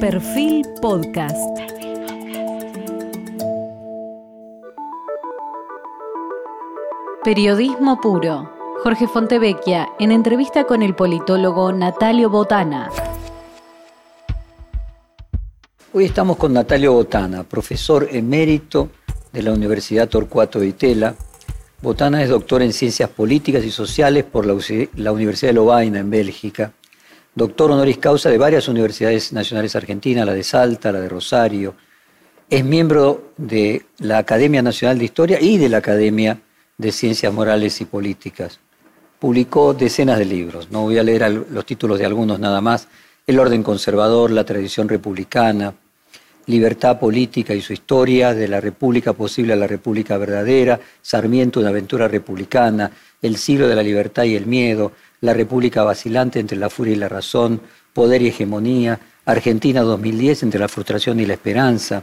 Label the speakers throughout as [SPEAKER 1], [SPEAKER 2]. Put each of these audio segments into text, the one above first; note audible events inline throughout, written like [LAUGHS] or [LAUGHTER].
[SPEAKER 1] Perfil Podcast. Periodismo puro. Jorge Fontevecchia en entrevista con el politólogo Natalio Botana.
[SPEAKER 2] Hoy estamos con Natalio Botana, profesor emérito de la Universidad Torcuato de Itela. Botana es doctor en Ciencias Políticas y Sociales por la, la Universidad de Lovaina en Bélgica doctor honoris causa de varias universidades nacionales argentinas, la de Salta, la de Rosario. Es miembro de la Academia Nacional de Historia y de la Academia de Ciencias Morales y Políticas. Publicó decenas de libros, no voy a leer los títulos de algunos nada más. El orden conservador, la tradición republicana, Libertad política y su historia, de la República posible a la República verdadera, Sarmiento, una aventura republicana, El siglo de la libertad y el miedo, la República vacilante entre la furia y la razón, Poder y hegemonía, Argentina 2010 entre la frustración y la esperanza,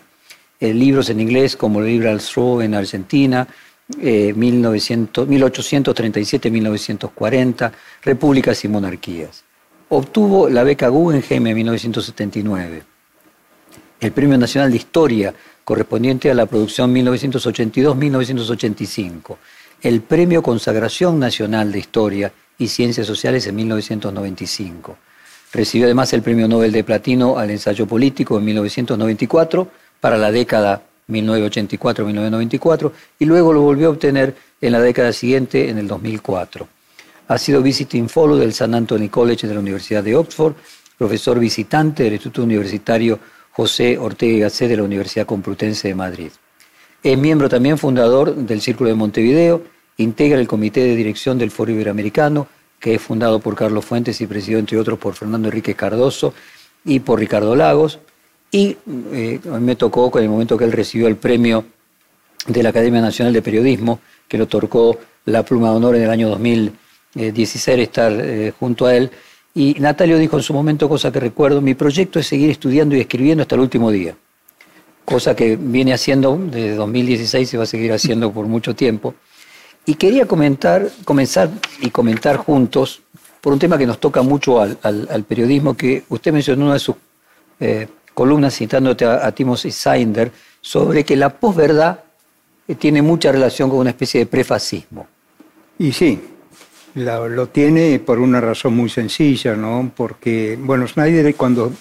[SPEAKER 2] eh, libros en inglés como Liberal Straw en Argentina, 1837-1940, eh, Repúblicas y monarquías. Obtuvo la beca Guggenheim en 1979, el Premio Nacional de Historia correspondiente a la producción 1982-1985, el Premio Consagración Nacional de Historia y Ciencias Sociales en 1995. Recibió además el Premio Nobel de Platino al ensayo político en 1994 para la década 1984-1994 y luego lo volvió a obtener en la década siguiente, en el 2004. Ha sido visiting fellow del San Anthony College de la Universidad de Oxford, profesor visitante del Instituto Universitario José Ortega y Gasset de la Universidad Complutense de Madrid. Es miembro también fundador del Círculo de Montevideo integra el comité de dirección del Foro Iberoamericano, que es fundado por Carlos Fuentes y presidido, entre otros, por Fernando Enrique Cardoso y por Ricardo Lagos. Y eh, me tocó con el momento que él recibió el premio de la Academia Nacional de Periodismo, que le otorgó la pluma de honor en el año 2016, estar eh, junto a él. Y Natalio dijo en su momento, cosa que recuerdo, mi proyecto es seguir estudiando y escribiendo hasta el último día, cosa que viene haciendo desde 2016 y va a seguir haciendo por mucho tiempo. Y quería comentar, comenzar y comentar juntos por un tema que nos toca mucho al, periodismo, que usted mencionó en una de sus eh, columnas citándote a, Timothy Snyder, sobre que la posverdad eh, tiene mucha relación con una especie de prefascismo.
[SPEAKER 3] Y sí, lo tiene por una razón muy sencilla, ¿no? Porque, bueno, Snyder cuando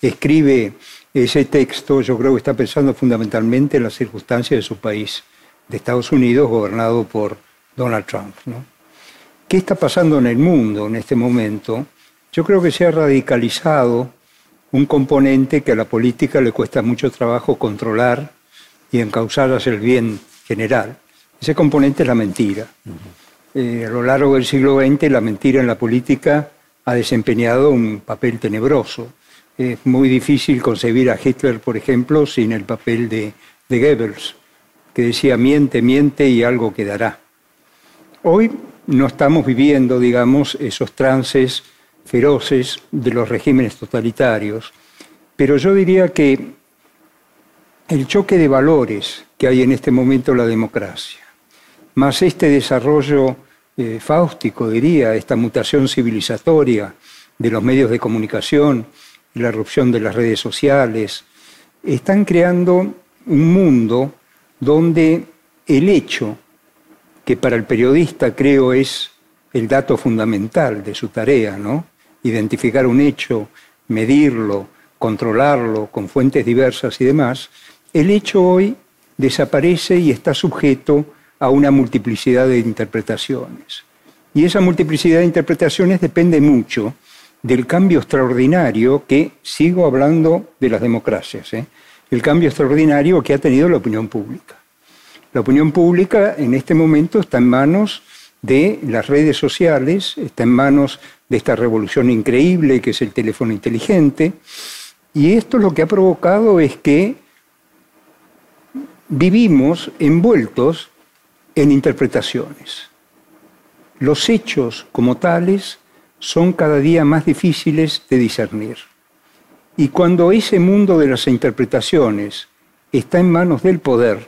[SPEAKER 3] escribe ese texto, yo creo que está pensando fundamentalmente en las circunstancias de su país de Estados Unidos gobernado por Donald Trump. ¿Qué está pasando en el mundo en este momento? Yo creo que se ha radicalizado un componente que a la política le cuesta mucho trabajo controlar y encauzar hacia el bien general. Ese componente es la mentira. Eh, a lo largo del siglo XX la mentira en la política ha desempeñado un papel tenebroso. Es muy difícil concebir a Hitler, por ejemplo, sin el papel de, de Goebbels que decía miente, miente y algo quedará. Hoy no estamos viviendo, digamos, esos trances feroces de los regímenes totalitarios, pero yo diría que el choque de valores que hay en este momento en la democracia, más este desarrollo eh, fáustico, diría, esta mutación civilizatoria de los medios de comunicación, la erupción de las redes sociales, están creando un mundo donde el hecho, que para el periodista creo es el dato fundamental de su tarea, ¿no? Identificar un hecho, medirlo, controlarlo con fuentes diversas y demás, el hecho hoy desaparece y está sujeto a una multiplicidad de interpretaciones. Y esa multiplicidad de interpretaciones depende mucho del cambio extraordinario que, sigo hablando de las democracias, ¿eh? El cambio extraordinario que ha tenido la opinión pública. La opinión pública en este momento está en manos de las redes sociales, está en manos de esta revolución increíble que es el teléfono inteligente, y esto lo que ha provocado es que vivimos envueltos en interpretaciones. Los hechos como tales son cada día más difíciles de discernir. Y cuando ese mundo de las interpretaciones está en manos del poder,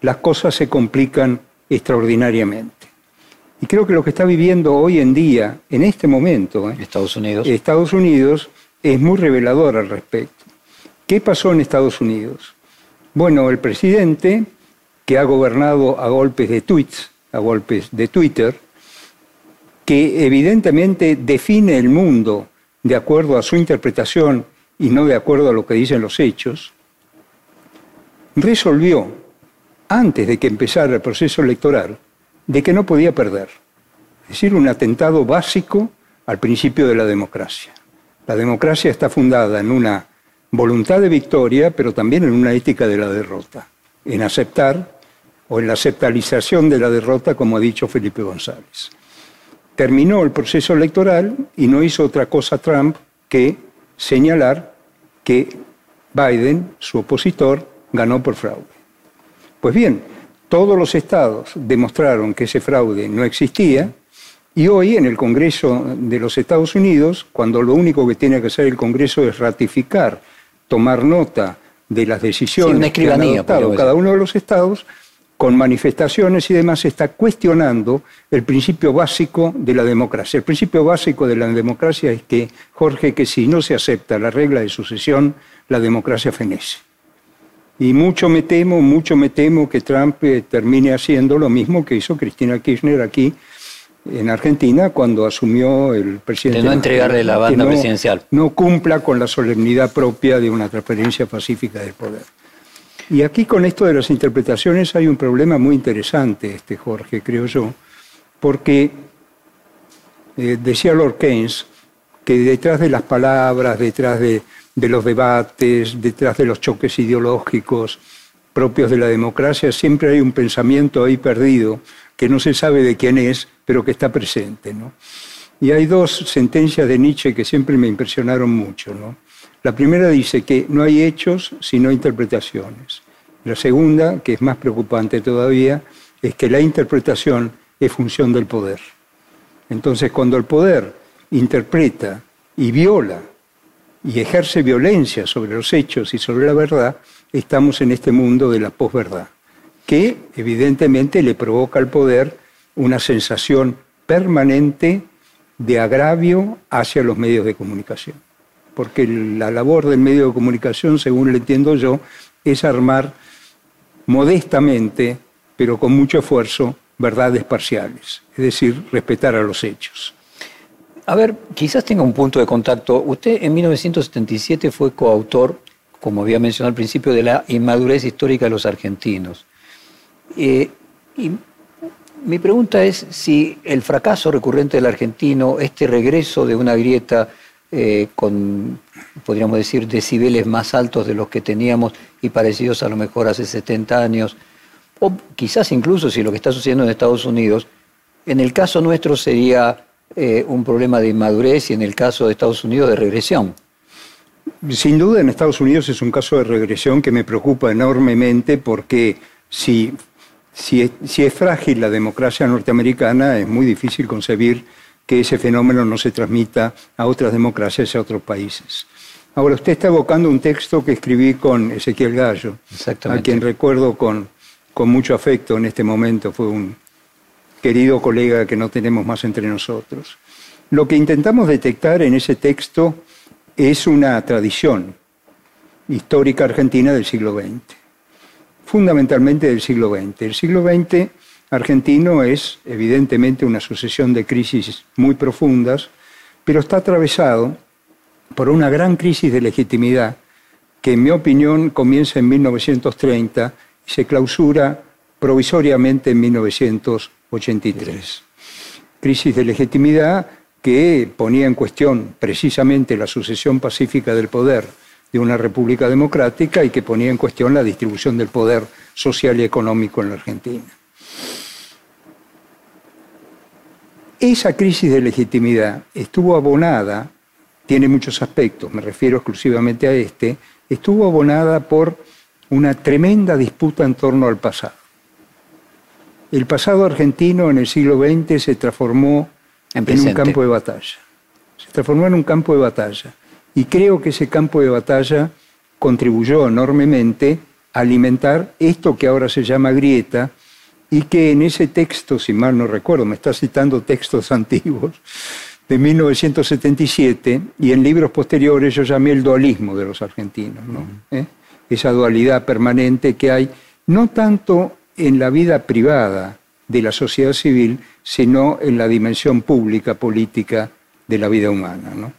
[SPEAKER 3] las cosas se complican extraordinariamente. Y creo que lo que está viviendo hoy en día, en este momento,
[SPEAKER 2] ¿eh? Estados Unidos,
[SPEAKER 3] Estados Unidos es muy revelador al respecto. ¿Qué pasó en Estados Unidos? Bueno, el presidente, que ha gobernado a golpes de tweets, a golpes de Twitter, que evidentemente define el mundo de acuerdo a su interpretación y no de acuerdo a lo que dicen los hechos, resolvió, antes de que empezara el proceso electoral, de que no podía perder. Es decir, un atentado básico al principio de la democracia. La democracia está fundada en una voluntad de victoria, pero también en una ética de la derrota, en aceptar o en la aceptalización de la derrota, como ha dicho Felipe González. Terminó el proceso electoral y no hizo otra cosa Trump que señalar que Biden, su opositor, ganó por fraude. Pues bien, todos los estados demostraron que ese fraude no existía y hoy en el Congreso de los Estados Unidos, cuando lo único que tiene que hacer el Congreso es ratificar, tomar nota de las decisiones que han adoptado cada uno de los estados, con manifestaciones y demás, está cuestionando el principio básico de la democracia. El principio básico de la democracia es que, Jorge, que si no se acepta la regla de sucesión, la democracia fenece. Y mucho me temo, mucho me temo que Trump eh, termine haciendo lo mismo que hizo Cristina Kirchner aquí en Argentina cuando asumió el presidente.
[SPEAKER 2] De no entregarle la banda presidencial.
[SPEAKER 3] No cumpla con la solemnidad propia de una transferencia pacífica del poder. Y aquí con esto de las interpretaciones hay un problema muy interesante, este Jorge, creo yo, porque eh, decía Lord Keynes que detrás de las palabras, detrás de, de los debates, detrás de los choques ideológicos propios de la democracia, siempre hay un pensamiento ahí perdido que no se sabe de quién es, pero que está presente. ¿no? Y hay dos sentencias de Nietzsche que siempre me impresionaron mucho. ¿no? La primera dice que no hay hechos sino interpretaciones. La segunda, que es más preocupante todavía, es que la interpretación es función del poder. Entonces, cuando el poder interpreta y viola y ejerce violencia sobre los hechos y sobre la verdad, estamos en este mundo de la posverdad, que evidentemente le provoca al poder una sensación permanente de agravio hacia los medios de comunicación. Porque la labor del medio de comunicación, según le entiendo yo, es armar modestamente, pero con mucho esfuerzo, verdades parciales, es decir, respetar a los hechos.
[SPEAKER 2] A ver, quizás tenga un punto de contacto. Usted en 1977 fue coautor, como había mencionado al principio, de la inmadurez histórica de los argentinos. Eh, y mi pregunta es si el fracaso recurrente del argentino, este regreso de una grieta eh, con, podríamos decir, decibeles más altos de los que teníamos y parecidos a lo mejor hace 70 años, o quizás incluso si lo que está sucediendo en Estados Unidos, en el caso nuestro sería eh, un problema de inmadurez y en el caso de Estados Unidos de regresión.
[SPEAKER 3] Sin duda en Estados Unidos es un caso de regresión que me preocupa enormemente porque si, si, es, frágil la democracia norteamericana es muy difícil concebir que ese fenómeno no se transmita a otras democracias y a otros países. Ahora, usted está evocando un texto que escribí con Ezequiel Gallo, a quien recuerdo con, con mucho afecto en este momento. Fue un, querido colega que no tenemos más entre nosotros. Lo que intentamos detectar en ese texto es una tradición histórica argentina del siglo XX, fundamentalmente del siglo XX. El siglo XX argentino es evidentemente una sucesión de crisis muy profundas, pero está atravesado por una gran crisis de legitimidad que en mi opinión comienza en 1930 y se clausura provisoriamente en 1980. 83. Crisis de legitimidad que ponía en cuestión precisamente la sucesión pacífica del poder de una república democrática y que ponía en cuestión la distribución del poder social y económico en la Argentina. Esa crisis de legitimidad estuvo abonada, tiene muchos aspectos, me refiero exclusivamente a este, estuvo abonada por una tremenda disputa en torno al pasado. El pasado argentino en el siglo XX se transformó en, un campo de batalla. Se transformó en un campo de batalla. Y creo que ese campo de batalla contribuyó enormemente a alimentar esto que ahora se llama grieta y que en ese texto, si mal no recuerdo, me está citando textos [LAUGHS] antiguos, de 1977 y en libros posteriores yo llamé el dualismo de los argentinos, ¿no? ¿Eh? esa dualidad permanente que hay, no tanto en la vida privada de la sociedad civil, sino en la dimensión pública, política de la vida humana. ¿no?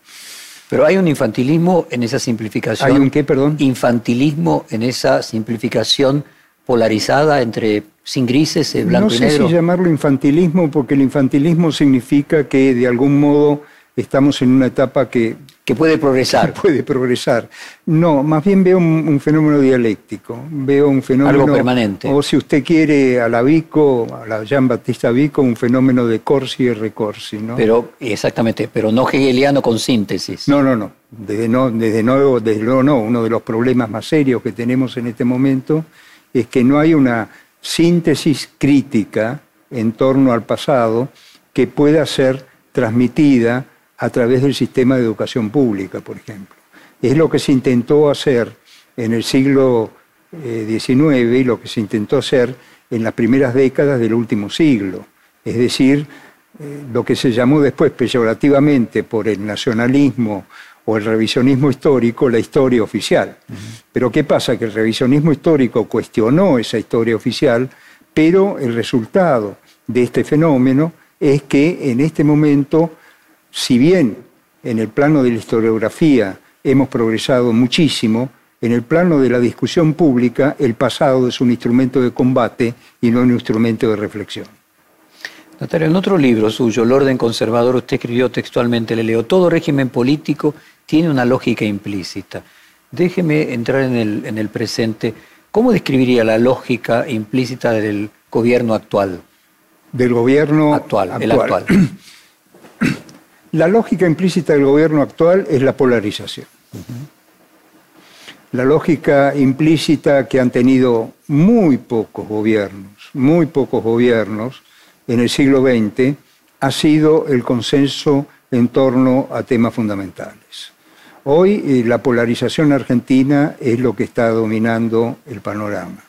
[SPEAKER 2] Pero hay un infantilismo en esa simplificación.
[SPEAKER 3] ¿Hay un qué, perdón?
[SPEAKER 2] Infantilismo en esa simplificación polarizada entre sin grises, eh, blanco
[SPEAKER 3] no
[SPEAKER 2] y negro.
[SPEAKER 3] No sé si llamarlo infantilismo, porque el infantilismo significa que de algún modo estamos en una etapa que...
[SPEAKER 2] Que puede progresar.
[SPEAKER 3] Que [LAUGHS] puede progresar. No, más bien veo un, fenómeno dialéctico, veo un fenómeno...
[SPEAKER 2] Algo permanente.
[SPEAKER 3] O si usted quiere a la Vico, a la Jean Battista Vico, un fenómeno de Corsi y Recorsi, ¿no?
[SPEAKER 2] Pero, exactamente, pero no hegeliano con síntesis.
[SPEAKER 3] No, no, no. Desde, no, desde, nuevo, desde luego no. Uno de los problemas más serios que tenemos en este momento es que no hay una síntesis crítica en torno al pasado que pueda ser transmitida a través del sistema de educación pública, por ejemplo. Es lo que se intentó hacer en el siglo XIX eh, y lo que se intentó hacer en las primeras décadas del último siglo. Es decir, eh, lo que se llamó después peyorativamente por el nacionalismo o el revisionismo histórico la historia oficial. Pero ¿qué pasa? Que el revisionismo histórico cuestionó esa historia oficial, pero el resultado de este fenómeno es que en este momento, si bien en el plano de la historiografía hemos progresado muchísimo, en el plano de la discusión pública el pasado es un instrumento de combate y no un instrumento de reflexión.
[SPEAKER 2] Natalia, en otro libro suyo, El orden conservador, usted escribió textualmente, le leo, todo régimen político tiene una lógica implícita. Déjeme entrar en el, en el presente. ¿Cómo describiría la lógica implícita del gobierno actual?
[SPEAKER 3] Del gobierno
[SPEAKER 2] actual. El actual. [CLEARS THROAT]
[SPEAKER 3] La lógica implícita del gobierno actual es la polarización. La lógica implícita que han tenido muy pocos gobiernos, muy pocos gobiernos en el siglo XX, ha sido el consenso en torno a temas fundamentales. Hoy eh, la polarización argentina es lo que está dominando el panorama.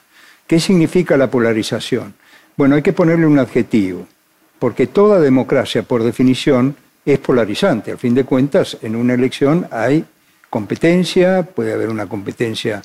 [SPEAKER 3] ¿Qué significa la polarización? Bueno, hay que ponerle un adjetivo, porque toda democracia, por definición, es polarizante. Al fin de cuentas, en una elección hay competencia, puede haber una competencia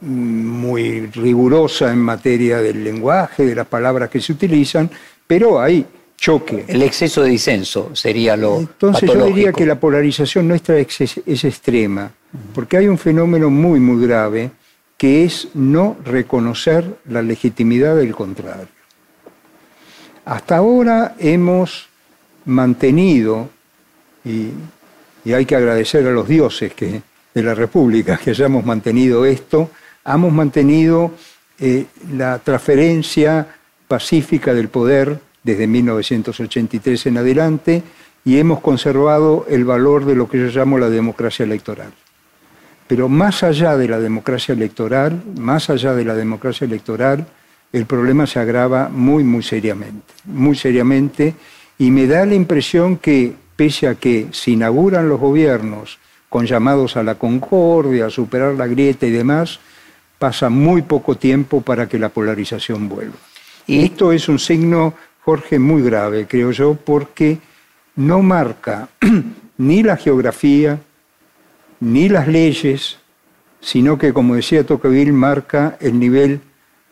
[SPEAKER 3] mm, muy rigurosa en materia del lenguaje, de las palabras que se utilizan, pero hay choque.
[SPEAKER 2] El exceso de disenso sería lo
[SPEAKER 3] Entonces yo diría que la polarización nuestra es, es extrema, porque hay un fenómeno muy, muy grave que es no reconocer la legitimidad del contrario. Hasta ahora hemos mantenido, y, hay que agradecer a los dioses que, de la República que hayamos mantenido esto, hemos mantenido eh, la transferencia pacífica del poder desde 1983 en adelante y hemos conservado el valor de lo que yo llamo la democracia electoral. Pero más allá de la democracia electoral, más allá de la democracia electoral, el problema se agrava muy, muy seriamente, muy seriamente, y me da la impresión que, pese a que se inauguran los gobiernos con llamados a la concordia, a superar la grieta y demás, pasa muy poco tiempo para que la polarización vuelva. Y esto es un signo Jorge, muy grave, creo yo, porque no marca [CLEARS THROAT] ni la geografía, ni las leyes, sino que, como decía Tocqueville, marca el nivel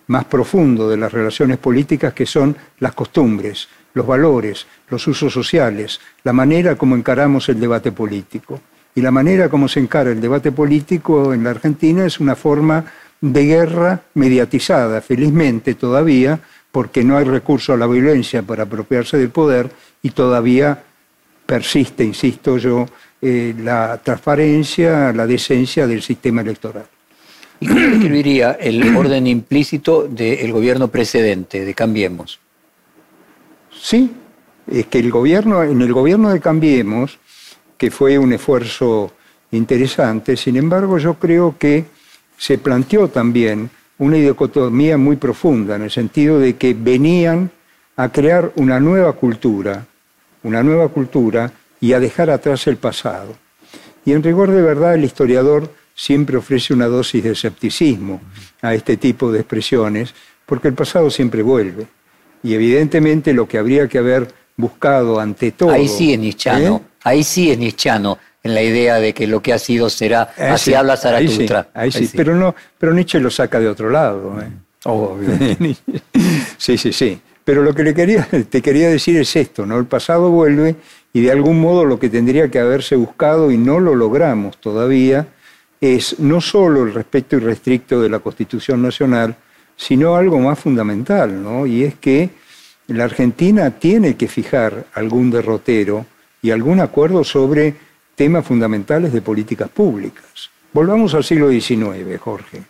[SPEAKER 3] más profundo de las relaciones políticas, que son las costumbres, los valores, los usos sociales, la manera como encaramos el debate político. Y la manera como se encara el debate político en la Argentina es una forma de guerra mediatizada, felizmente todavía, porque no hay recurso a la violencia para apropiarse del poder y todavía persiste, insisto yo, eh, la transparencia, la decencia del sistema electoral.
[SPEAKER 2] ¿Y cómo describiría el [CLEARS THROAT] orden implícito del gobierno precedente, de Cambiemos?
[SPEAKER 3] Sí, es que el gobierno, en el gobierno de Cambiemos, que fue un esfuerzo interesante, sin embargo yo creo que se planteó también una dicotomía muy profunda, en el sentido de que venían a crear una nueva cultura, una nueva cultura y a dejar atrás el pasado. Y en rigor de verdad el historiador siempre ofrece una dosis de escepticismo a este tipo de expresiones, porque el pasado siempre vuelve. Y evidentemente lo que habría que haber buscado ante todo.
[SPEAKER 2] Ahí sí es nichano,
[SPEAKER 3] ¿eh?
[SPEAKER 2] ahí sí es nichano en la idea de que lo que ha sido será,
[SPEAKER 3] Eh,
[SPEAKER 2] así
[SPEAKER 3] sí,
[SPEAKER 2] habla
[SPEAKER 3] ahí sí,
[SPEAKER 2] Zaratustra.
[SPEAKER 3] ahí sí, Pero, no, pero Nietzsche lo saca de otro lado. ¿eh?
[SPEAKER 2] Obvio. [LAUGHS]
[SPEAKER 3] sí, sí, sí. Pero lo que le quería, te quería decir es esto, ¿no? El pasado vuelve y de algún modo lo que tendría que haberse buscado y no lo logramos todavía es no solo el respeto irrestricto de la Constitución Nacional, sino algo más fundamental, ¿no? Y es que la Argentina tiene que fijar algún derrotero y algún acuerdo sobre temas fundamentales de políticas públicas. Volvamos al siglo XIX, Jorge.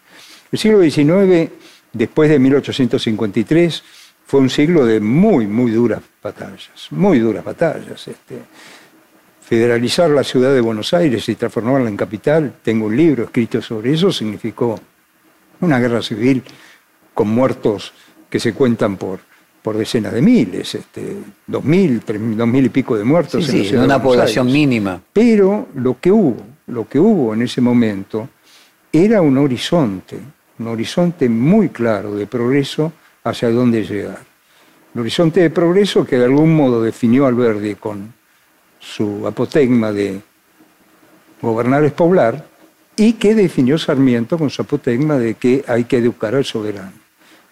[SPEAKER 3] El siglo XIX, después de 1853, fue un siglo de muy, muy duras batallas, muy duras batallas. Este, federalizar la ciudad de Buenos Aires y transformarla en capital, tengo un libro escrito sobre eso, significó una guerra civil con muertos que se cuentan por, por decenas de miles, este, dos mil, tres dos mil y pico de muertos
[SPEAKER 2] Sí,
[SPEAKER 3] en la
[SPEAKER 2] sí,
[SPEAKER 3] ciudad de
[SPEAKER 2] una población
[SPEAKER 3] Aires.
[SPEAKER 2] mínima.
[SPEAKER 3] Pero lo que hubo, lo que hubo en ese momento era un horizonte, un horizonte muy claro de progreso hacia dónde llegar. El horizonte de progreso que de algún modo definió Alberdi con su apotegma de gobernar es poblar y que definió Sarmiento con su apotegma de que hay que educar al soberano.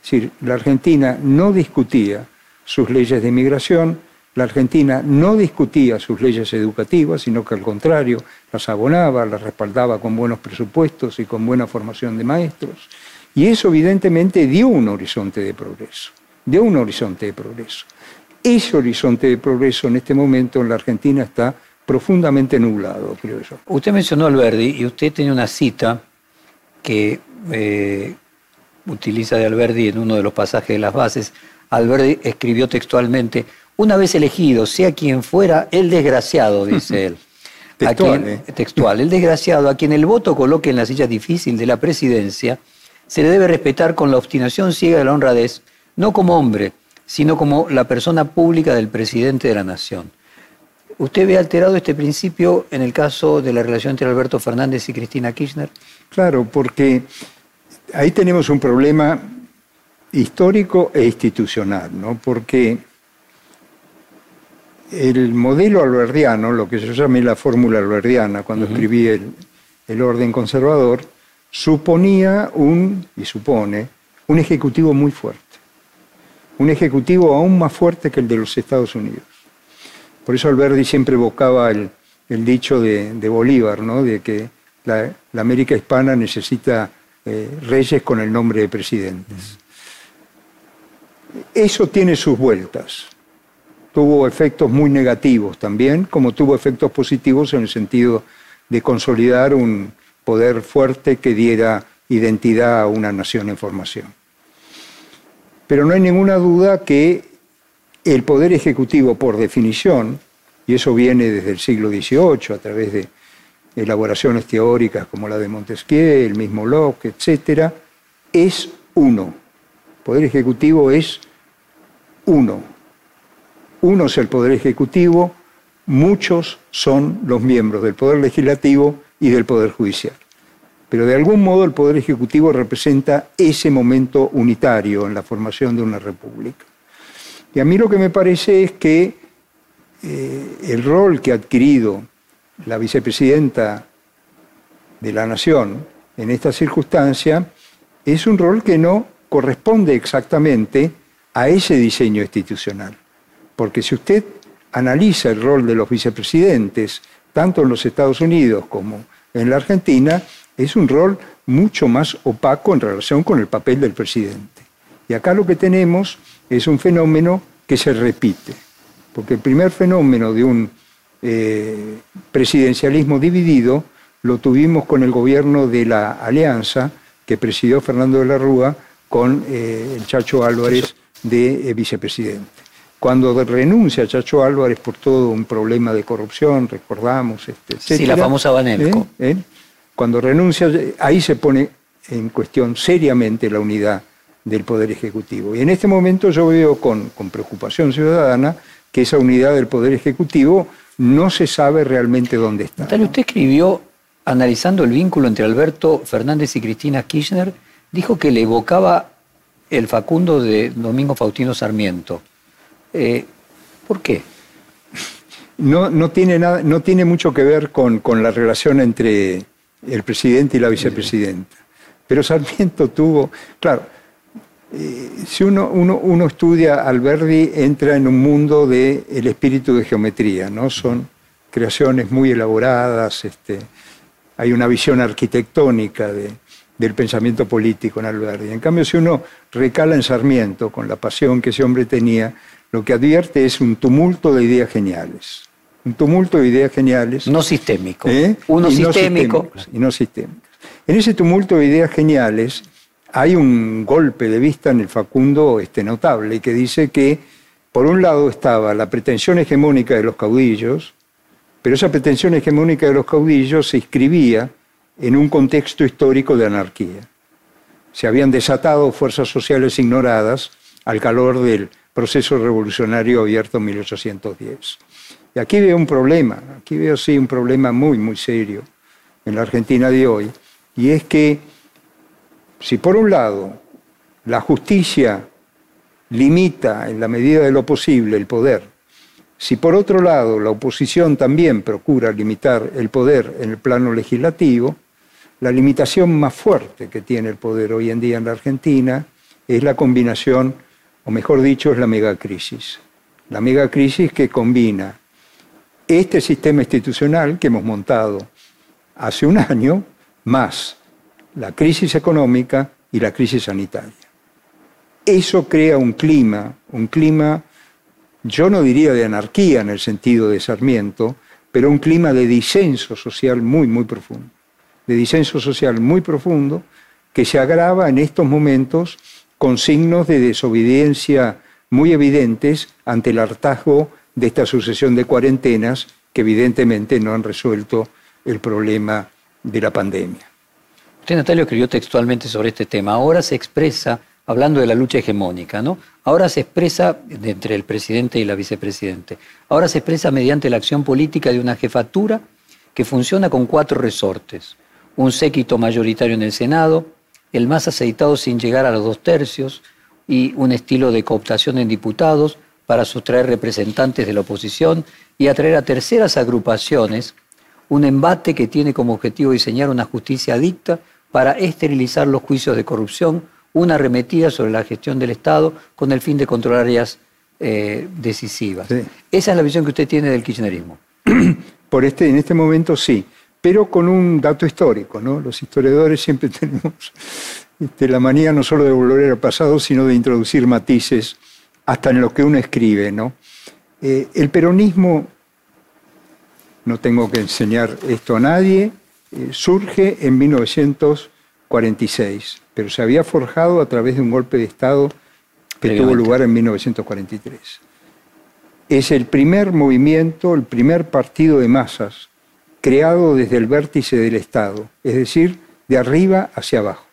[SPEAKER 3] Es decir, la Argentina no discutía sus leyes de inmigración, la Argentina no discutía sus leyes educativas, sino que al contrario, las abonaba, las respaldaba con buenos presupuestos y con buena formación de maestros. Y eso evidentemente dio un horizonte de progreso, dio un horizonte de progreso. Ese horizonte de progreso en este momento en la Argentina está profundamente nublado, creo yo.
[SPEAKER 2] Usted mencionó a Alberdi y usted tiene una cita que eh, utiliza de Alberdi en uno de los pasajes de las bases. Alberdi escribió textualmente, una vez elegido, sea quien fuera, el desgraciado, dice él. [LAUGHS] A
[SPEAKER 3] Textual,
[SPEAKER 2] quien-
[SPEAKER 3] ¿eh?
[SPEAKER 2] textual, el desgraciado, a quien el voto coloque en la silla difícil de la presidencia, se le debe respetar con la obstinación ciega de la honradez, no como hombre, sino como la persona pública del presidente de la nación. ¿Usted ve alterado este principio en el caso de la relación entre Alberto Fernández y Cristina Kirchner?
[SPEAKER 3] Claro, porque ahí tenemos un problema histórico e institucional, ¿no? Porque el modelo alberdiano, lo que yo llamé la fórmula alberdiana cuando escribí el, el orden conservador, suponía un, y supone, un ejecutivo muy fuerte. Un ejecutivo aún más fuerte que el de los Estados Unidos. Por eso Alberdi siempre evocaba el, el dicho de, de Bolívar, ¿no? de que la, la América hispana necesita eh, reyes con el nombre de presidentes. Eso tiene sus vueltas. Tuvo efectos muy negativos también, como tuvo efectos positivos en el sentido de consolidar un poder fuerte que diera identidad a una nación en formación. Pero no hay ninguna duda que el poder ejecutivo, por definición, y eso viene desde el siglo XVIII a través de elaboraciones teóricas como la de Montesquieu, el mismo Locke, etcétera, es uno. El poder ejecutivo es uno. Uno es el poder ejecutivo, muchos son los miembros del poder legislativo y del poder judicial. Pero de algún modo el poder ejecutivo representa ese momento unitario en la formación de una república. Y a mí lo que me parece es que eh, el rol que ha adquirido la vicepresidenta de la Nación en esta circunstancia es un rol que no corresponde exactamente a ese diseño institucional. Porque si usted analiza el rol de los vicepresidentes, tanto en los Estados Unidos como en la Argentina, es un rol mucho más opaco en relación con el papel del presidente. Y acá lo que tenemos es un fenómeno que se repite, porque el primer fenómeno de un eh, presidencialismo dividido lo tuvimos con el gobierno de la Alianza que presidió Fernando de la Rúa con eh, el Chacho Álvarez de eh, vicepresidente. Cuando renuncia Chacho Álvarez por todo un problema de corrupción, recordamos, este,
[SPEAKER 2] Sí, la famosa Banelco.
[SPEAKER 3] Cuando renuncia, ahí se pone en cuestión seriamente la unidad del Poder Ejecutivo. Y en este momento yo veo con, con preocupación ciudadana que esa unidad del Poder Ejecutivo no se sabe realmente dónde está.
[SPEAKER 2] Natalia, usted escribió, analizando el vínculo entre Alberto Fernández y Cristina Kirchner, dijo que le evocaba el Facundo de Domingo Faustino Sarmiento. Eh, ¿Por qué?
[SPEAKER 3] No, no, tiene, nada, no tiene mucho que ver con, con la relación entre el presidente y la vicepresidenta. Pero Sarmiento tuvo, claro, si uno, uno, uno, estudia Alberdi, entra en un mundo del el espíritu de geometría, ¿no? Son creaciones muy elaboradas, este, hay una visión arquitectónica de, del pensamiento político en Alberdi. En cambio, si uno recala en Sarmiento, con la pasión que ese hombre tenía, lo que advierte es un tumulto de ideas geniales. Un tumulto de ideas geniales.
[SPEAKER 2] No sistémico.
[SPEAKER 3] ¿eh?
[SPEAKER 2] Uno
[SPEAKER 3] y
[SPEAKER 2] sistémico.
[SPEAKER 3] No y no sistémicos. En ese tumulto de ideas geniales hay un golpe de vista en el Facundo este, notable que dice que, por un lado, estaba la pretensión hegemónica de los caudillos, pero esa pretensión hegemónica de los caudillos se inscribía en un contexto histórico de anarquía. Se habían desatado fuerzas sociales ignoradas al calor del proceso revolucionario abierto en 1810. Y aquí veo un problema, aquí veo sí un problema muy, muy serio en la Argentina de hoy, y es que si por un lado la justicia limita en la medida de lo posible el poder, si por otro lado la oposición también procura limitar el poder en el plano legislativo, la limitación más fuerte que tiene el poder hoy en día en la Argentina es la combinación, o mejor dicho, es la megacrisis. La megacrisis que combina este sistema institucional que hemos montado hace un año, más la crisis económica y la crisis sanitaria. Eso crea un clima, un clima, yo no diría de anarquía en el sentido de Sarmiento, pero un clima de disenso social muy, muy profundo. De disenso social muy profundo que se agrava en estos momentos con signos de desobediencia muy evidentes ante el hartazgo de esta sucesión de cuarentenas que evidentemente no han resuelto el problema de la pandemia.
[SPEAKER 2] Usted, Natalio, escribió textualmente sobre este tema. Ahora se expresa, hablando de la lucha hegemónica, ¿no? Ahora se expresa entre el presidente y la vicepresidente. Ahora se expresa mediante la acción política de una jefatura que funciona con cuatro resortes. Un séquito mayoritario en el Senado, el más aceitado sin llegar a los dos tercios, y un estilo de cooptación en diputados para sustraer representantes de la oposición y atraer a terceras agrupaciones, un embate que tiene como objetivo diseñar una justicia adicta para esterilizar los juicios de corrupción, una arremetida sobre la gestión del Estado con el fin de controlar áreas eh, decisivas. Esa es la visión que usted tiene del kirchnerismo. [CLEARS THROAT]
[SPEAKER 3] Por este, en este momento sí, pero con un dato histórico. ¿no? Los historiadores siempre [LAUGHS] tenemos este, la manía no solo de volver al pasado, sino de introducir matices hasta en lo que uno escribe. ¿no? Eh, el peronismo, no tengo que enseñar esto a nadie, eh, surge en 1946, pero se había forjado a través de un golpe de Estado que tuvo lugar en 1943. Es el primer movimiento, el primer partido de masas creado desde el vértice del Estado, es decir, de arriba hacia abajo.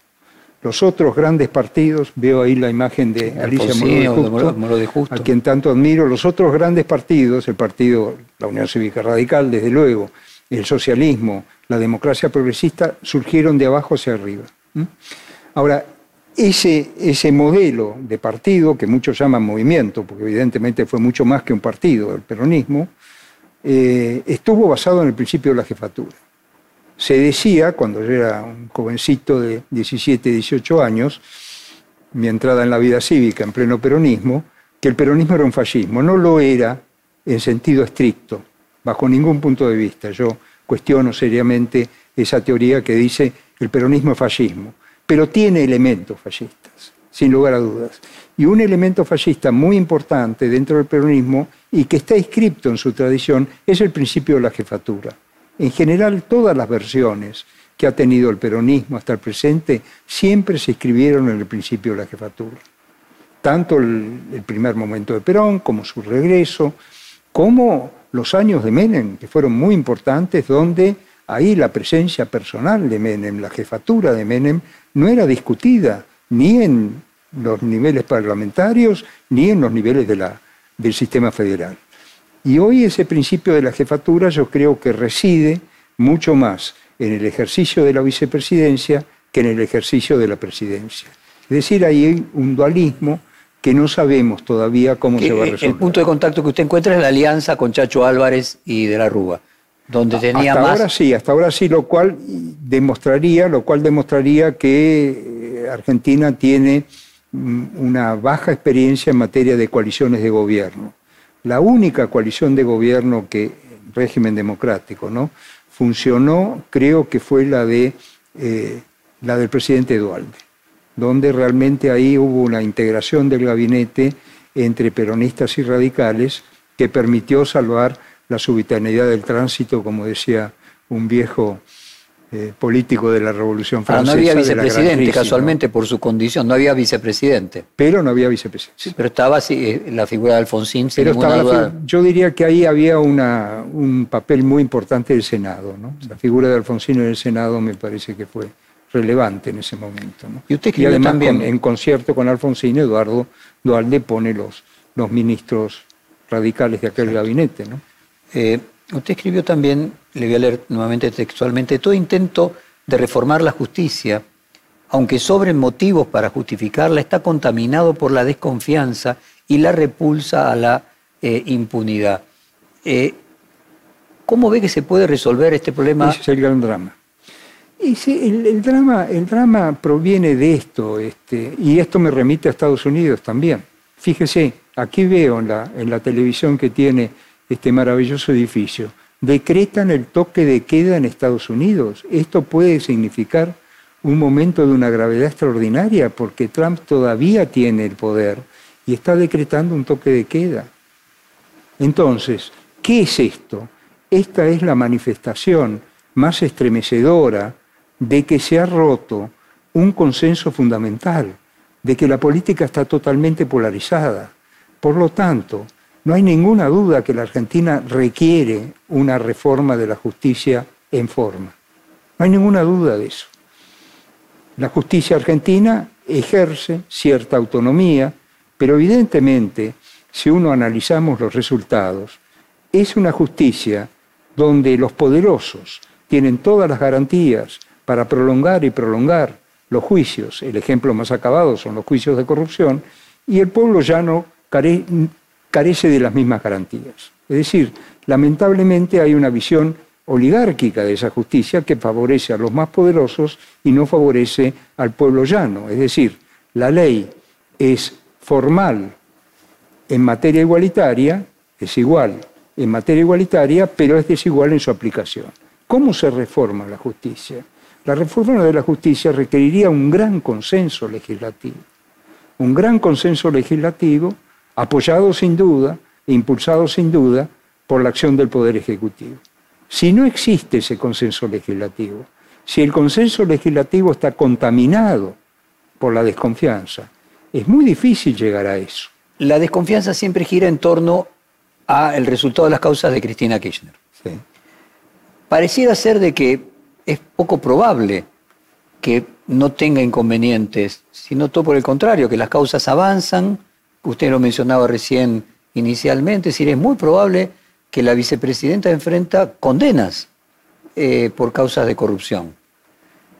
[SPEAKER 3] Los otros grandes partidos, veo ahí la imagen de Alicia Moro de, Justo, a quien tanto admiro, los otros grandes partidos, el partido, la Unión Cívica Radical, desde luego, el socialismo, la democracia progresista, surgieron de abajo hacia arriba. Ahora, ese, ese modelo de partido, que muchos llaman movimiento, porque evidentemente fue mucho más que un partido, el peronismo, eh, estuvo basado en el principio de la jefatura. Se decía, cuando yo era un jovencito de 17, 18 años, mi entrada en la vida cívica en pleno peronismo, que el peronismo era un fascismo. No lo era en sentido estricto, bajo ningún punto de vista. Yo cuestiono seriamente esa teoría que dice el peronismo es fascismo, pero tiene elementos fascistas, sin lugar a dudas. Y un elemento fascista muy importante dentro del peronismo y que está inscripto en su tradición es el principio de la jefatura. En general, todas las versiones que ha tenido el peronismo hasta el presente siempre se inscribieron en el principio de la jefatura. Tanto el, primer momento de Perón como su regreso, como los años de Menem, que fueron muy importantes, donde ahí la presencia personal de Menem, la jefatura de Menem, no era discutida ni en los niveles parlamentarios ni en los niveles del sistema federal. Y hoy ese principio de la jefatura yo creo que reside mucho más en el ejercicio de la vicepresidencia que en el ejercicio de la presidencia. Es decir, hay un dualismo que no sabemos todavía cómo se va a resolver.
[SPEAKER 2] El punto de contacto que usted encuentra es la alianza con Chacho Álvarez y de la Rúa, donde tenía
[SPEAKER 3] hasta
[SPEAKER 2] más...
[SPEAKER 3] ahora sí, hasta ahora sí, lo cual demostraría, lo cual demostraría que eh, Argentina tiene mm, una baja experiencia en materia de coaliciones de gobierno. La única coalición de gobierno que, régimen democrático, ¿no? funcionó, creo que fue la de eh, la del presidente Dualde, donde realmente ahí hubo una integración del gabinete entre peronistas y radicales que permitió salvar la subitaneidad del tránsito, como decía un viejo eh, político de la Revolución
[SPEAKER 2] Ah,
[SPEAKER 3] Francesa.
[SPEAKER 2] no había vicepresidente, casualmente, por su condición, no había vicepresidente.
[SPEAKER 3] Pero no había vicepresidente.
[SPEAKER 2] Pero estaba eh, la figura de Alfonsín, sin
[SPEAKER 3] Pero
[SPEAKER 2] ninguna duda.
[SPEAKER 3] yo diría que ahí había una, un papel muy importante del Senado. ¿no? La figura de Alfonsín en el Senado me parece que fue relevante en ese momento. ¿no?
[SPEAKER 2] Y usted escribió
[SPEAKER 3] además,
[SPEAKER 2] también-
[SPEAKER 3] con- en concierto con Alfonsín, Eduardo Dualde pone los, los ministros radicales de aquel gabinete. ¿no?
[SPEAKER 2] Eh, usted escribió también, le voy a leer nuevamente textualmente, todo intento de reformar la justicia, aunque sobren motivos para justificarla, está contaminado por la desconfianza y la repulsa a la eh, impunidad. Eh, ¿Cómo ve que se puede resolver este problema?
[SPEAKER 3] Ese es el gran drama. Y sí, el, el drama. el drama proviene de esto, este, y esto me remite a Estados Unidos también. Fíjese, aquí veo en la, en la televisión que tiene este maravilloso edificio, decretan el toque de queda en Estados Unidos. Esto puede significar un momento de una gravedad extraordinaria, porque Trump todavía tiene el poder y está decretando un toque de queda. Entonces, ¿qué es esto? Esta es la manifestación más estremecedora de que se ha roto un consenso fundamental, de que la política está totalmente polarizada. Por lo tanto, no hay ninguna duda que la Argentina requiere una reforma de la justicia en forma. No hay ninguna duda de eso. La justicia argentina ejerce cierta autonomía, pero evidentemente, si uno analizamos los resultados, es una justicia donde los poderosos tienen todas las garantías para prolongar y prolongar los juicios. El ejemplo más acabado son los juicios de corrupción, y el pueblo llano care- carece de las mismas garantías. Es decir, lamentablemente hay una visión oligárquica de esa justicia que favorece a los más poderosos y no favorece al pueblo llano. Es decir, la ley es formal en materia igualitaria, es igual en materia igualitaria, pero es desigual en su aplicación. ¿Cómo se reforma la justicia? La reforma de la justicia requeriría un gran consenso legislativo, un gran consenso legislativo apoyado sin duda impulsado sin duda por la acción del Poder Ejecutivo. Si no existe ese consenso legislativo, si el consenso legislativo está contaminado por la desconfianza, es muy difícil llegar a eso.
[SPEAKER 2] La desconfianza siempre gira en torno al resultado de las causas de Cristina Kirchner.
[SPEAKER 3] Sí.
[SPEAKER 2] Pareciera ser de que es poco probable que no tenga inconvenientes, sino todo por el contrario, que las causas avanzan, usted lo mencionaba recién inicialmente, es decir, es muy probable que la vicepresidenta enfrenta condenas eh, por causas de corrupción.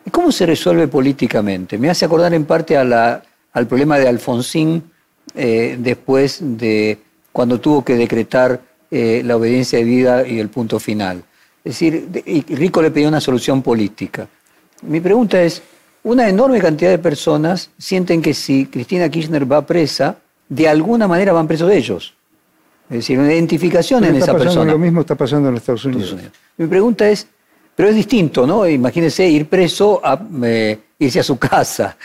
[SPEAKER 2] ¿Y cómo se resuelve políticamente? Me hace acordar en parte al problema de Alfonsín eh, después de cuando tuvo que decretar eh, la obediencia de vida y el punto final. Es decir, de- y Rico le pidió una solución política. Mi pregunta es, una enorme cantidad de personas sienten que si Cristina Kirchner va presa, de alguna manera van presos ellos. Es decir, una identificación
[SPEAKER 3] Pero
[SPEAKER 2] en esa persona.
[SPEAKER 3] Lo mismo está pasando en Estados Unidos.
[SPEAKER 2] Estados Unidos. Mi pregunta es, pero es distinto, ¿no? Imagínese ir preso a eh, irse a su casa.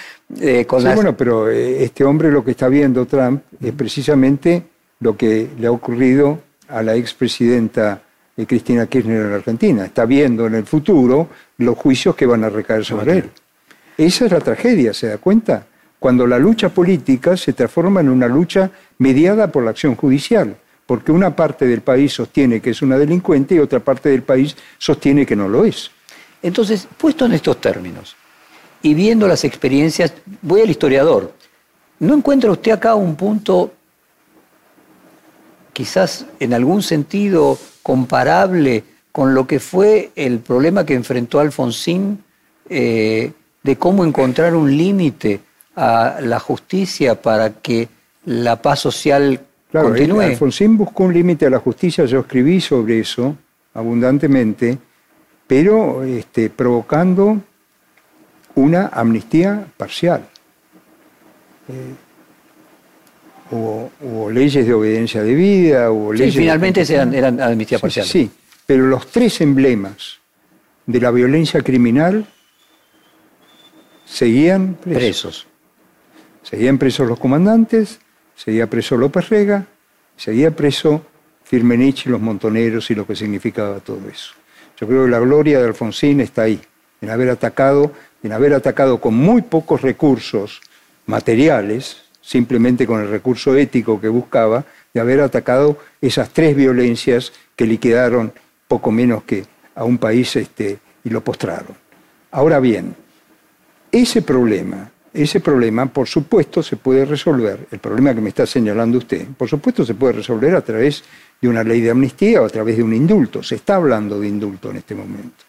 [SPEAKER 2] eh, con
[SPEAKER 3] Sí,
[SPEAKER 2] las-
[SPEAKER 3] bueno, pero eh, este hombre lo que está viendo Trump es precisamente lo que le ha ocurrido a la expresidenta eh, Cristina Kirchner en la Argentina. Está viendo en el futuro los juicios que van a recaer sobre él. Esa es la tragedia, ¿se da cuenta? Cuando la lucha política se transforma en una lucha mediada por la acción judicial, porque una parte del país sostiene que es una delincuente y otra parte del país sostiene que no lo es.
[SPEAKER 2] Entonces, puesto en estos términos y viendo las experiencias, voy al historiador. ¿No encuentra usted acá un punto quizás en algún sentido comparable con lo que fue el problema que enfrentó Alfonsín eh, de cómo encontrar un límite a la justicia para que la paz social
[SPEAKER 3] Claro,
[SPEAKER 2] continúe.
[SPEAKER 3] Alfonsín buscó un límite a la justicia, yo escribí sobre eso abundantemente, pero este, provocando una amnistía parcial. Eh, hubo, hubo leyes de obediencia debida, hubo
[SPEAKER 2] Sí,
[SPEAKER 3] leyes...
[SPEAKER 2] finalmente eran, eran amnistía
[SPEAKER 3] Sí,
[SPEAKER 2] parcial.
[SPEAKER 3] Sí, pero los tres emblemas de la violencia criminal seguían presos.
[SPEAKER 2] Presos.
[SPEAKER 3] Seguían presos los comandantes, seguía preso López Rega, seguía preso Firmenich y los montoneros y lo que significaba todo eso. Yo creo que la gloria de Alfonsín está ahí, en haber atacado, en haber atacado con muy pocos recursos materiales, simplemente con el recurso ético que buscaba, de haber atacado esas tres violencias que liquidaron poco menos que a un país este, y lo postraron. Ahora bien, ese problema, ese problema, por supuesto, se puede resolver, el problema que me está señalando usted, por supuesto se puede resolver a través de una ley de amnistía o a través de un indulto. Se está hablando de indulto en este momento.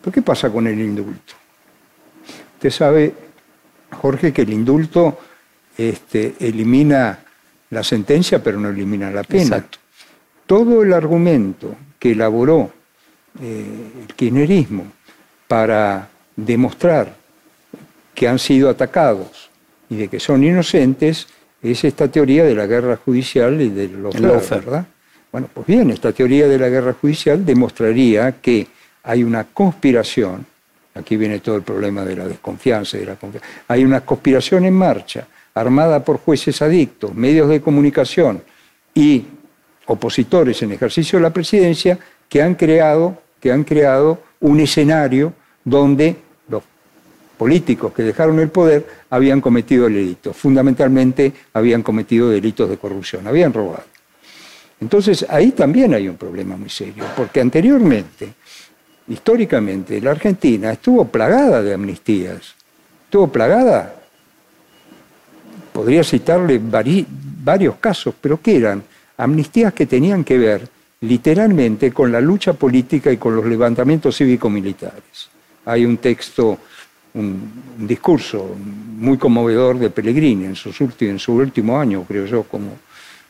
[SPEAKER 3] ¿Pero qué pasa con el indulto? Usted sabe, Jorge, que el indulto este, elimina la sentencia, pero no elimina la pena.
[SPEAKER 2] Exacto.
[SPEAKER 3] Todo el argumento que elaboró eh, el kirchnerismo para demostrar que han sido atacados y de que son inocentes es esta teoría de la guerra judicial y del lawfare. ¿verdad? Bueno, pues bien, esta teoría de la guerra judicial demostraría que hay una conspiración, aquí viene todo el problema de la desconfianza y de la confianza, hay una conspiración en marcha, armada por jueces adictos, medios de comunicación y opositores en ejercicio de la presidencia que han creado, que han creado un escenario donde políticos que dejaron el poder habían cometido delitos, fundamentalmente habían cometido delitos de corrupción, habían robado. Entonces ahí también hay un problema muy serio, porque anteriormente, históricamente, la Argentina estuvo plagada de amnistías, estuvo plagada, podría citarle vari- varios casos, pero que eran amnistías que tenían que ver literalmente con la lucha política y con los levantamientos cívico-militares. Hay un texto, un, discurso muy conmovedor de Pellegrini en, su último año, creo yo, como,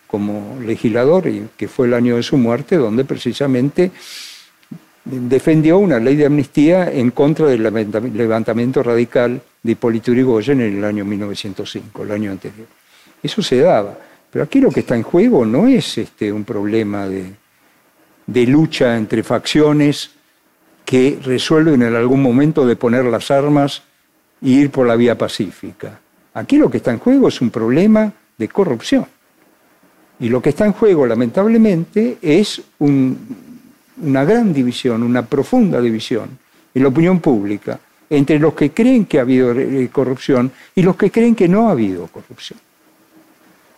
[SPEAKER 3] como legislador, y que fue el año de su muerte, donde precisamente defendió una ley de amnistía en contra del levanta- levantamiento radical de Hipólito Yrigoyen en el año 1905, el año anterior. Eso se daba. Pero aquí lo que está en juego no es este, un problema de, de lucha entre facciones que resuelven en algún momento de poner las armas e ir por la vía pacífica. Aquí lo que está en juego es un problema de corrupción. Y lo que está en juego, lamentablemente, es un- una gran división, una profunda división en la opinión pública entre los que creen que ha habido eh, corrupción y los que creen que no ha habido corrupción.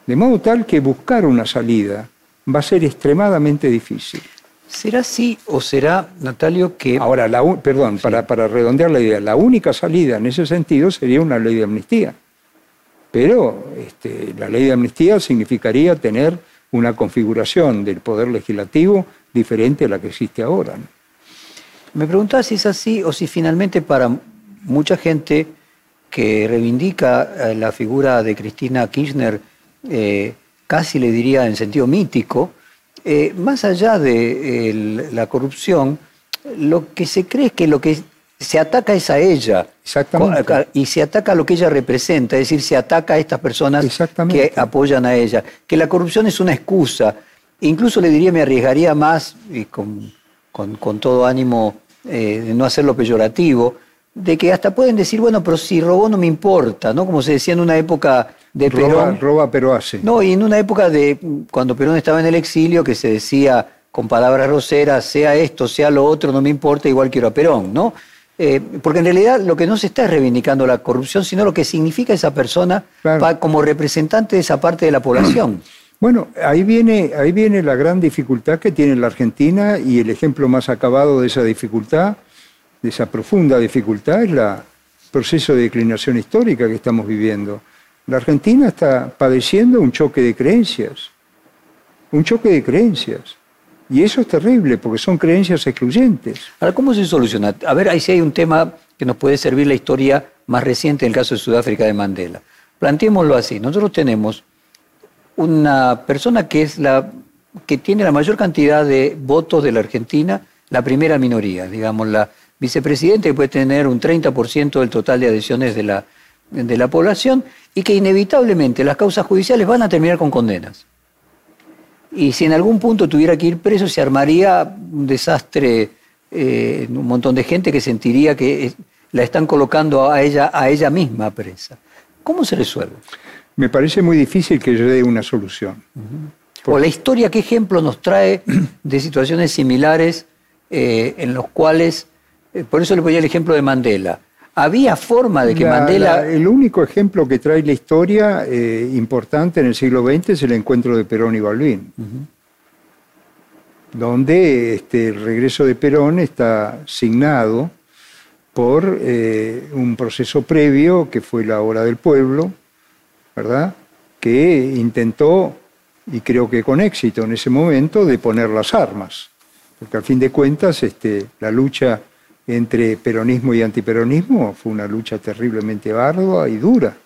[SPEAKER 3] De modo tal que buscar una salida va a ser extremadamente difícil.
[SPEAKER 2] ¿Será así o será, Natalio, que
[SPEAKER 3] Ahora, la u- perdón, para, para redondear la idea, la única salida en ese sentido sería una ley de amnistía. Pero este, la ley de amnistía significaría tener una configuración del poder legislativo diferente a la que existe ahora. ¿no?
[SPEAKER 2] Me preguntaba si es así o si finalmente para mucha gente que reivindica eh, la figura de Cristina Kirchner, eh, casi le diría en sentido mítico, eh, más allá de el- la corrupción, lo que se cree es que lo que se ataca es a ella.
[SPEAKER 3] Exactamente.
[SPEAKER 2] Y se ataca a lo que ella representa, es decir, se ataca a estas personas que apoyan a ella. Que la corrupción es una excusa. Incluso le diría, me arriesgaría más, y con, con- con todo ánimo eh, de no hacerlo peyorativo, de que hasta pueden decir, bueno, pero si robó no me importa, ¿no? Como se decía en una época de
[SPEAKER 3] Roba,
[SPEAKER 2] Perón.
[SPEAKER 3] roba, pero hace.
[SPEAKER 2] No, y en una época de cuando Perón estaba en el exilio, que se decía con palabras groseras, sea esto, sea lo otro, no me importa, igual quiero a Perón, ¿no? Eh, porque en realidad lo que no se está es reivindicando la corrupción, sino lo que significa esa persona
[SPEAKER 3] Claro.
[SPEAKER 2] pa- como representante de esa parte de la población. [CLEARS THROAT]
[SPEAKER 3] Bueno, ahí viene, ahí viene la gran dificultad que tiene la Argentina y el ejemplo más acabado de esa dificultad, de esa profunda dificultad, es el proceso de declinación histórica que estamos viviendo. La Argentina está padeciendo un choque de creencias, un choque de creencias. Y eso es terrible porque son creencias excluyentes.
[SPEAKER 2] Ahora, ¿cómo se soluciona? A ver, ahí sí hay un tema que nos puede servir la historia más reciente, el caso de Sudáfrica de Mandela. Planteémoslo así. Nosotros tenemos una persona que es la que tiene la mayor cantidad de votos de la Argentina, la primera minoría, digamos, la vicepresidenta que puede tener un 30% del total de adhesiones de la, de la población y que inevitablemente las causas judiciales van a terminar con condenas. Y si en algún punto tuviera que ir preso, se armaría un desastre, eh, un montón de gente que sentiría que la están colocando a ella, a ella misma presa. ¿Cómo se resuelve?
[SPEAKER 3] Me parece muy difícil que yo dé una solución.
[SPEAKER 2] O la historia, ¿qué ejemplo nos trae de situaciones similares eh, en los cuales, eh, por eso le ponía el ejemplo de Mandela, había forma de que Mandela...
[SPEAKER 3] el único ejemplo que trae la historia eh, importante en el siglo XX es el encuentro de Perón y Balbín, donde este, el regreso de Perón está signado por un proceso previo que fue la hora del pueblo, ¿verdad? Que intentó y creo que con éxito en ese momento, de poner las armas. Porque al fin de cuentas este, la lucha entre peronismo y antiperonismo fue una lucha terriblemente ardua y dura.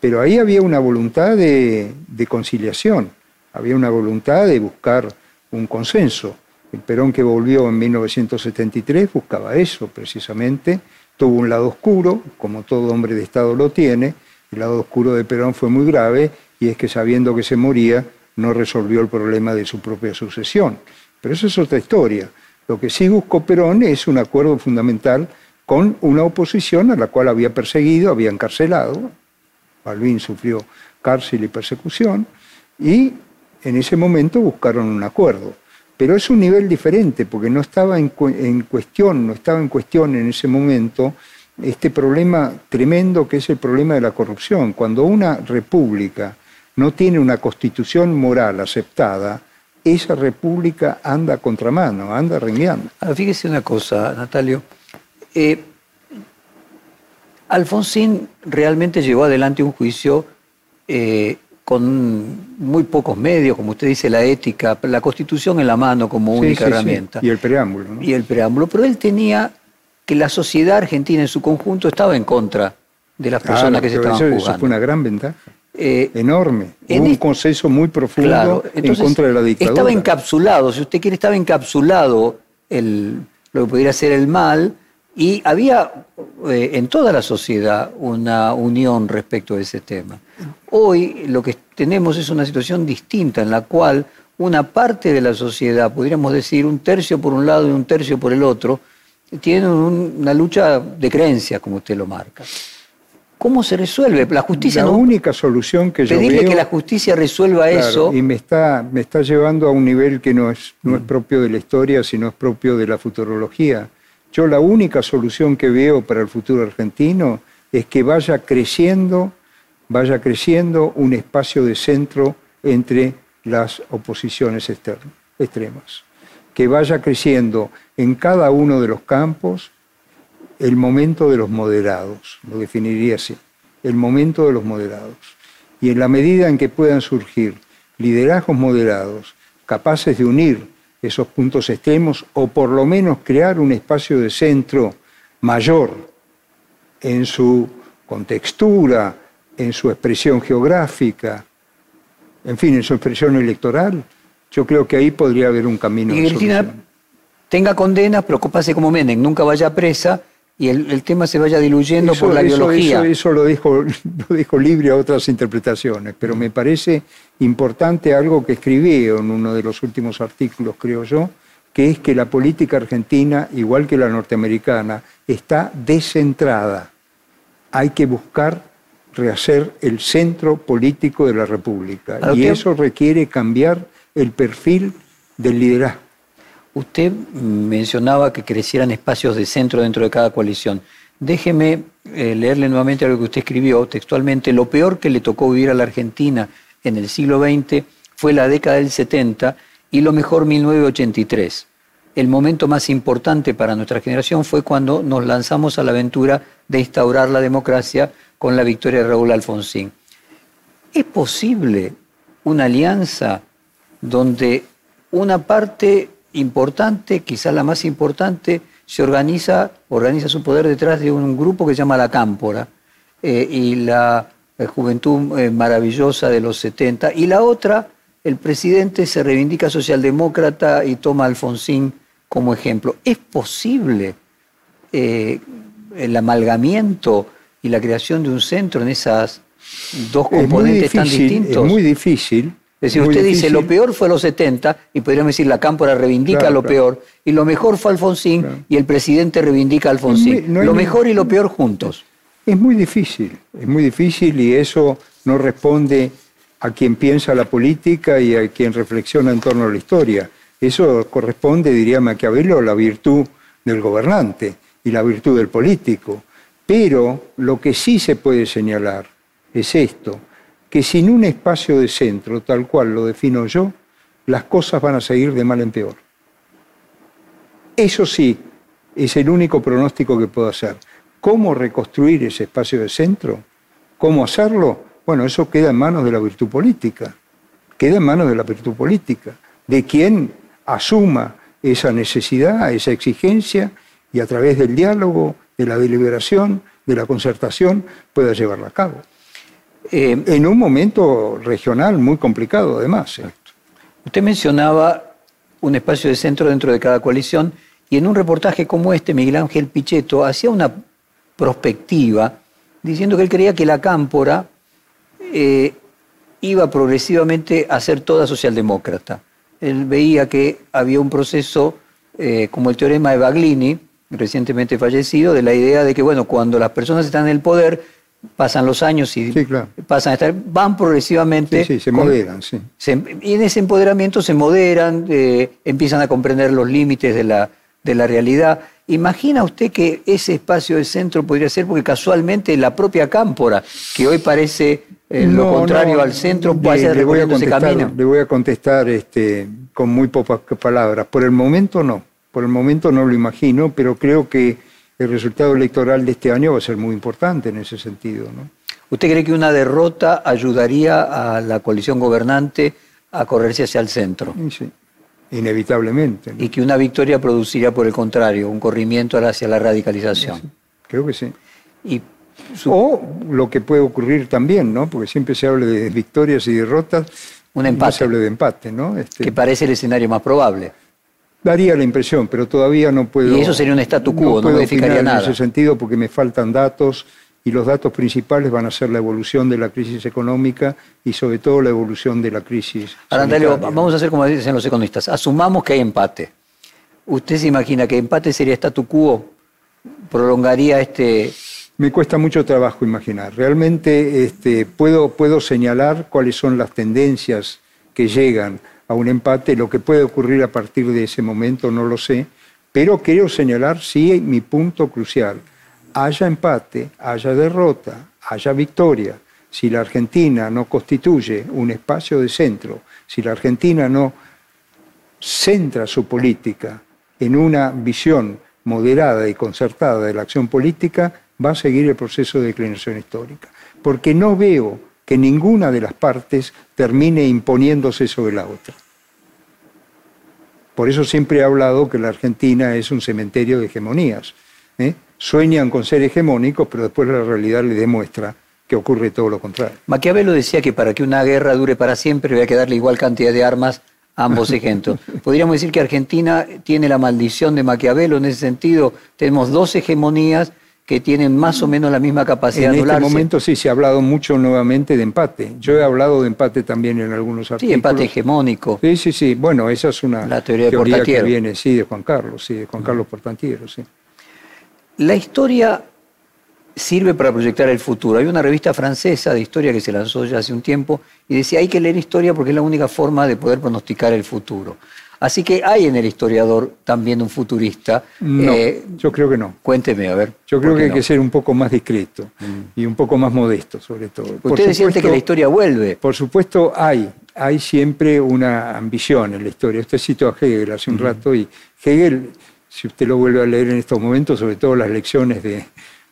[SPEAKER 3] Pero ahí había una voluntad de, conciliación, había una voluntad de buscar un consenso. El Perón que volvió en 1973 buscaba eso precisamente, tuvo un lado oscuro, como todo hombre de Estado lo tiene, el lado oscuro de Perón fue muy grave y es que sabiendo que se moría, no resolvió el problema de su propia sucesión. Pero eso es otra historia. Lo que sí buscó Perón es un acuerdo fundamental con una oposición a la cual había perseguido, había encarcelado. Balbín sufrió cárcel y persecución y en ese momento buscaron un acuerdo. Pero es un nivel diferente porque no estaba en, en cuestión, no estaba en cuestión en ese momento este problema tremendo que es el problema de la corrupción. Cuando una república no tiene una constitución moral aceptada, esa república anda a contramano, anda rengueando.
[SPEAKER 2] fíjese una cosa, Natalio. Eh, Alfonsín realmente llevó adelante un juicio eh, con muy pocos medios, como usted dice, la ética, la constitución en la mano como única herramienta.
[SPEAKER 3] Y el preámbulo.
[SPEAKER 2] Y el preámbulo. Pero él tenía que la sociedad argentina en su conjunto estaba en contra de las personas que se estaban jugando. Eso
[SPEAKER 3] fue una gran ventaja. Eh, enorme. un consenso muy profundo en contra de la dictadura.
[SPEAKER 2] Estaba encapsulado, si usted quiere, estaba encapsulado el, lo que pudiera ser el mal y había eh, en toda la sociedad una unión respecto a ese tema. Hoy lo que tenemos es una situación distinta en la cual una parte de la sociedad, podríamos decir un tercio por un lado y un tercio por el otro, tienen una lucha de creencias, como usted lo marca. ¿Cómo se resuelve? La justicia
[SPEAKER 3] la única solución que yo
[SPEAKER 2] veo... que la justicia resuelva eso...
[SPEAKER 3] Y me está, me está llevando a un nivel que no es, no es propio de la historia, sino es propio de la futurología. Yo la única solución que veo para el futuro argentino es que vaya creciendo, vaya creciendo un espacio de centro entre las oposiciones extremas. Que vaya creciendo en cada uno de los campos el momento de los moderados, lo definiría así, el momento de los moderados. Y en la medida en que puedan surgir liderazgos moderados capaces de unir esos puntos extremos o por lo menos crear un espacio de centro mayor en su contextura, en su expresión geográfica, en fin, en su expresión electoral, yo creo que ahí podría haber un camino.
[SPEAKER 2] Y Cristina, tenga condenas, preocupase como Menem, nunca vaya presa y el, tema se vaya diluyendo por la biología.
[SPEAKER 3] Eso, lo, dejo, lo libre a otras interpretaciones, pero me parece importante algo que escribí en uno de los últimos artículos, creo yo, que es que la política argentina, igual que la norteamericana, está descentrada. Hay que buscar rehacer el centro político de la República. Y eso requiere cambiar el perfil del liderazgo.
[SPEAKER 2] Usted mencionaba que crecieran espacios de centro dentro de cada coalición. Déjeme eh, leerle nuevamente algo que usted escribió textualmente. Lo peor que le tocó vivir a la Argentina en el siglo XX fue la década del 70 y lo mejor 1983. El momento más importante para nuestra generación fue cuando nos lanzamos a la aventura de instaurar la democracia con la victoria de Raúl Alfonsín. ¿Es posible una alianza donde una parte importante, quizás la más importante, se organiza, organiza su poder detrás de un grupo que se llama la Cámpora. Eh, y la eh, juventud eh, maravillosa de los 70, y la otra, el presidente se reivindica socialdemócrata y toma a Alfonsín como ejemplo. ¿Es posible eh, el amalgamiento y la creación de un centro en esas dos componentes tan distintos?
[SPEAKER 3] Es muy difícil.
[SPEAKER 2] Es decir, usted dice, lo peor fue los 70, y podríamos decir, la Cámpora reivindica lo peor, y lo mejor fue Alfonsín, y el presidente reivindica a Alfonsín. lo mejor y lo peor juntos.
[SPEAKER 3] Es muy difícil, es muy difícil, y eso no responde a quien piensa la política y a quien reflexiona en torno a la historia. Eso corresponde, diría Maquiavelo, a la virtud del gobernante y la virtud del político. Pero lo que sí se puede señalar es esto, que sin un espacio de centro, tal cual lo defino yo, las cosas van a seguir de mal en peor. Eso sí, es el único pronóstico que puedo hacer. ¿Cómo reconstruir ese espacio de centro? ¿Cómo hacerlo? Bueno, eso queda en manos de la virtud política. Queda en manos de la virtud política, de quien asuma esa necesidad, esa exigencia y a través del diálogo, de la deliberación, de la concertación, pueda llevarla a cabo. Eh, en un momento regional muy complicado, además. ¿eh?
[SPEAKER 2] Usted mencionaba un espacio de centro dentro de cada coalición y en un reportaje como este, Miguel Ángel Pichetto hacía una prospectiva diciendo que él creía que la cámpora eh, iba progresivamente a ser toda socialdemócrata. Él veía que había un proceso como el teorema de Baglini, recientemente fallecido, de la idea de que, bueno, cuando las personas están en el poder, pasan los años y pasan a estar, van progresivamente.
[SPEAKER 3] Sí, se moderan, sí.
[SPEAKER 2] y en ese empoderamiento se moderan, eh, empiezan a comprender los límites de la, de la realidad. ¿Imagina usted que ese espacio de centro podría ser, porque casualmente la propia Cámpora, que hoy parece eh, lo contrario al centro,
[SPEAKER 3] puede le, voy a contestar, ese camino? Le voy a contestar este, con muy pocas palabras. Por el momento no. Por el momento no lo imagino, pero creo que el resultado electoral de este año va a ser muy importante en ese sentido. ¿no?
[SPEAKER 2] ¿Usted cree que una derrota ayudaría a la coalición gobernante a correrse hacia el centro?
[SPEAKER 3] Sí, inevitablemente.
[SPEAKER 2] Y que una victoria produciría, por el contrario, un corrimiento hacia la radicalización.
[SPEAKER 3] creo que sí. O lo que puede ocurrir también, ¿no? Porque siempre se habla de victorias y derrotas.
[SPEAKER 2] Un empate.
[SPEAKER 3] se habla de empate, ¿no?
[SPEAKER 2] Este... Que parece el escenario más probable.
[SPEAKER 3] Daría la impresión, pero todavía no puedo.
[SPEAKER 2] Y eso sería un statu quo, no, modificaría nada.
[SPEAKER 3] En ese sentido, porque me faltan datos y los datos principales van a ser la evolución de la crisis económica y sobre todo la evolución de la crisis.
[SPEAKER 2] Arandalio, vamos a hacer como dicen los economistas. Asumamos que hay empate. ¿Usted se imagina que empate sería statu quo? ¿Prolongaría este.?
[SPEAKER 3] Me cuesta mucho trabajo imaginar. Realmente este, puedo, puedo señalar cuáles son las tendencias que llegan a un empate. Lo que puede ocurrir a partir de ese momento no lo sé, pero quiero señalar, sí, mi punto crucial. Haya empate, haya derrota, haya victoria. Si la Argentina no constituye un espacio de centro, si la Argentina no centra su política en una visión moderada y concertada de la acción política, va a seguir el proceso de declinación histórica. Porque no veo que ninguna de las partes termine imponiéndose sobre la otra. Por eso siempre he hablado que la Argentina es un cementerio de hegemonías. ¿eh? Sueñan con ser hegemónicos, pero después la realidad les demuestra que ocurre todo lo contrario.
[SPEAKER 2] Maquiavelo decía que para que una guerra dure para siempre había que darle igual cantidad de armas a ambos ejemplos. [LAUGHS] Podríamos decir que Argentina tiene la maldición de Maquiavelo en ese sentido. Tenemos dos hegemonías que tienen más o menos la misma capacidad
[SPEAKER 3] de
[SPEAKER 2] anularse.
[SPEAKER 3] En este momento sí se ha hablado mucho nuevamente de empate. Yo he hablado de empate también en algunos artículos.
[SPEAKER 2] Sí, empate hegemónico.
[SPEAKER 3] Sí, sí, sí. Bueno, esa es una
[SPEAKER 2] la teoría, de
[SPEAKER 3] que viene, sí, de Juan Carlos, sí, de Juan Carlos Portantiero, sí.
[SPEAKER 2] La historia sirve para proyectar el futuro. Hay una revista francesa de historia que se lanzó ya hace un tiempo y decía hay que leer historia porque es la única forma de poder pronosticar el futuro. Así que hay en el historiador también un futurista.
[SPEAKER 3] No, eh, yo creo que no.
[SPEAKER 2] Cuénteme, a ver.
[SPEAKER 3] Yo creo que hay que ser un poco más discreto mm. y un poco más modesto, sobre todo.
[SPEAKER 2] Usted decía que la historia vuelve.
[SPEAKER 3] Por supuesto, hay. Hay siempre una ambición en la historia. Usted citó a Hegel hace un mm. rato y Hegel, si usted lo vuelve a leer en estos momentos, sobre todo las lecciones de,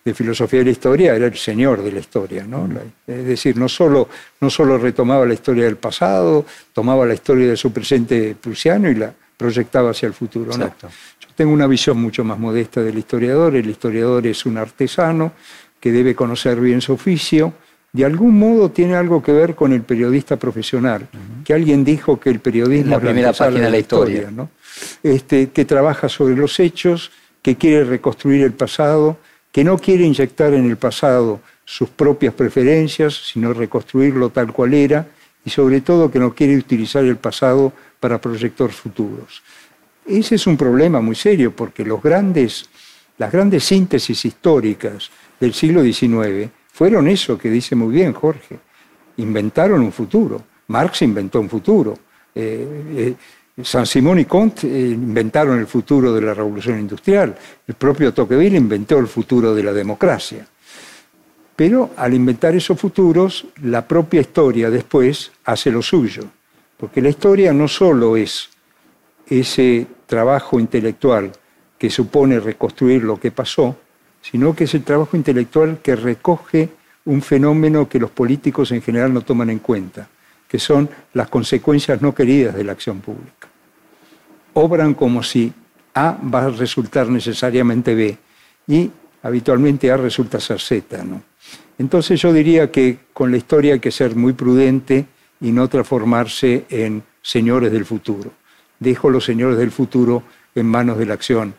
[SPEAKER 3] de filosofía de la historia era el señor de la historia. ¿no? Es decir, no solo, no solo retomaba la historia del pasado, tomaba la historia de su presente prusiano y la proyectaba hacia el futuro. Yo tengo una visión mucho más modesta del historiador. El historiador es un artesano que debe conocer bien su oficio, de algún modo tiene algo que ver con el periodista profesional, que alguien dijo que el periodismo
[SPEAKER 2] la primera página de la historia,
[SPEAKER 3] ¿no? este, que trabaja sobre los hechos, que quiere reconstruir el pasado, que no quiere inyectar en el pasado sus propias preferencias, sino reconstruirlo tal cual era, y sobre todo que no quiere utilizar el pasado para proyectar futuros. Ese es un problema muy serio porque las grandes síntesis históricas del siglo XIX fueron eso que dice muy bien Jorge. Inventaron un futuro. Marx inventó un futuro. Eh, eh, San Simón y Comte eh, inventaron el futuro de la revolución industrial. El propio Tocqueville inventó el futuro de la democracia. Pero al inventar esos futuros, la propia historia después hace lo suyo. Porque la historia no solo es ese trabajo intelectual que supone reconstruir lo que pasó, sino que es el trabajo intelectual que recoge un fenómeno que los políticos en general no toman en cuenta, que son las consecuencias no queridas de la acción pública. Obran como si A va a resultar necesariamente B y habitualmente A resulta ser Z. ¿no? Entonces yo diría que con la historia hay que ser muy prudente y no transformarse en señores del futuro. Dejo los señores del futuro en manos de la acción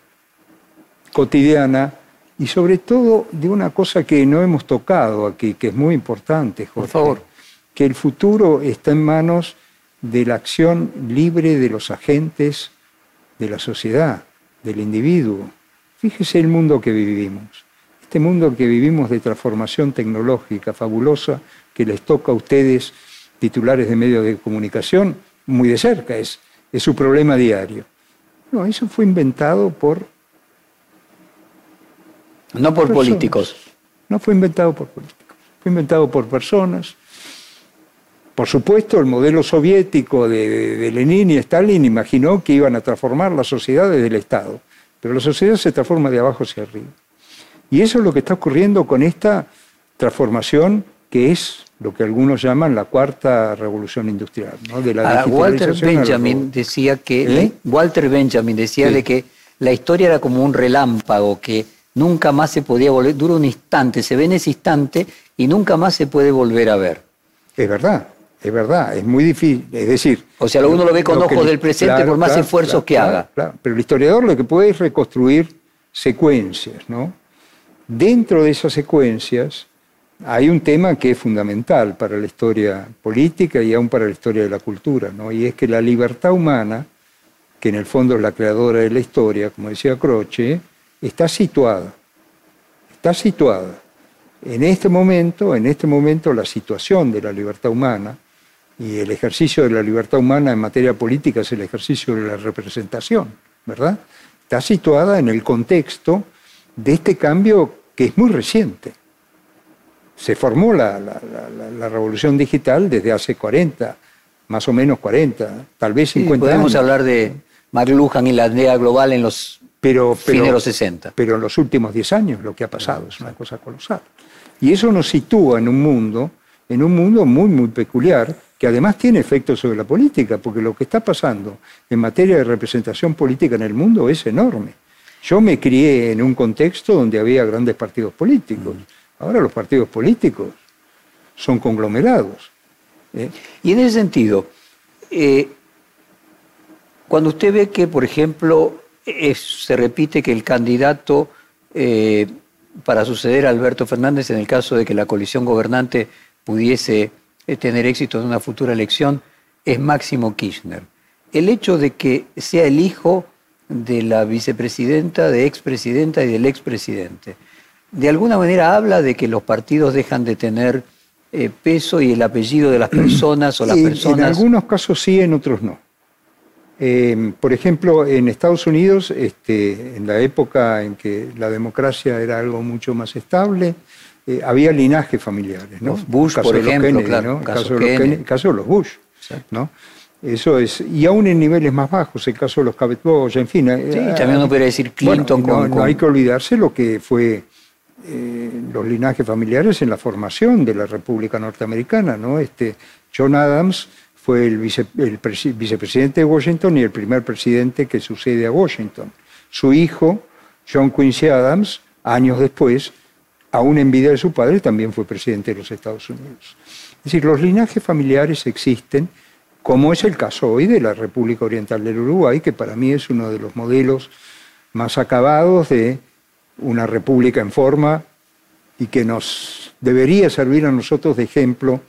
[SPEAKER 3] cotidiana y sobre todo de una cosa que no hemos tocado aquí, que es muy importante, Jorge.
[SPEAKER 2] Por favor.
[SPEAKER 3] Que el futuro está en manos de la acción libre de los agentes de la sociedad, del individuo. Fíjese el mundo que vivimos. Este mundo que vivimos de transformación tecnológica fabulosa que les toca a ustedes, titulares de medios de comunicación, muy de cerca, es, es su problema diario. No, eso fue inventado por
[SPEAKER 2] no por políticos.
[SPEAKER 3] No fue inventado por políticos, fue inventado por personas. Por supuesto, el modelo soviético de, Lenin y Stalin imaginó que iban a transformar la sociedad desde el Estado, pero la sociedad se transforma de abajo hacia arriba. Y eso es lo que está ocurriendo con esta transformación que es lo que algunos llaman la cuarta revolución industrial.
[SPEAKER 2] De la Walter Benjamin decía que ¿Eh? Walter Benjamin decía de que la historia era como un relámpago que nunca más se podía volver, dura un instante, se ve en ese instante y nunca más se puede volver a ver.
[SPEAKER 3] Es verdad, es verdad, es muy difícil, es decir...
[SPEAKER 2] O sea, uno lo ve con ojos del presente por más esfuerzos que haga.
[SPEAKER 3] Pero el historiador lo que puede es reconstruir secuencias, ¿no? Dentro de esas secuencias hay un tema que es fundamental para la historia política y aún para la historia de la cultura, ¿no? Y es que la libertad humana, que en el fondo es la creadora de la historia, como decía Croce, está situada, está situada. En este momento, en este momento la situación de la libertad humana y el ejercicio de la libertad humana en materia política es el ejercicio de la representación, ¿verdad? Está situada en el contexto de este cambio que es muy reciente. Se formó la, revolución digital desde hace 40, más o menos 40, tal vez 50
[SPEAKER 2] podemos hablar de McLuhan y la aldea global en los
[SPEAKER 3] pero,
[SPEAKER 2] pero, los 60.
[SPEAKER 3] Pero en los últimos 10 años lo que ha pasado es una cosa colosal. Y eso nos sitúa en un mundo, en un mundo muy, muy peculiar, que además tiene efectos sobre la política, porque lo que está pasando en materia de representación política en el mundo es enorme. Yo me crié en un contexto donde había grandes partidos políticos. Ahora los partidos políticos son conglomerados.
[SPEAKER 2] ¿eh? Y en ese sentido, eh, cuando usted ve que, por ejemplo, se repite que el candidato eh, para suceder a Alberto Fernández en el caso de que la coalición gobernante pudiese tener éxito en una futura elección es Máximo Kirchner. El hecho de que sea el hijo de la vicepresidenta, de expresidenta y del expresidente, de alguna manera habla de que los partidos dejan de tener eh, peso y el apellido de las [CLEARS THROAT] personas o las personas.
[SPEAKER 3] En algunos casos sí, en otros no. Em, por ejemplo, en Estados Unidos, este, en la época en que la democracia era algo mucho más estable, eh, había linajes familiares, ¿no?
[SPEAKER 2] Bush, por ejemplo, claro,
[SPEAKER 3] el caso, de los caso de los Bush, ¿no? Eso es, y aún en niveles más bajos, el caso de los Bosch, en fin.
[SPEAKER 2] Sí, eh, también uno podría decir Clinton
[SPEAKER 3] no, no, hay que olvidarse lo que fue eh, los linajes familiares en la formación de la República Norteamericana, ¿no? Este, John Adams fue el, vicepresidente de Washington y el primer presidente que sucede a Washington. Su hijo, John Quincy Adams, años después, aún en vida de su padre, también fue presidente de los Estados Unidos. Es decir, los linajes familiares existen, como es el caso hoy de la República Oriental del Uruguay, que para mí es uno de los modelos más acabados de una república en forma y que nos debería servir a nosotros de ejemplo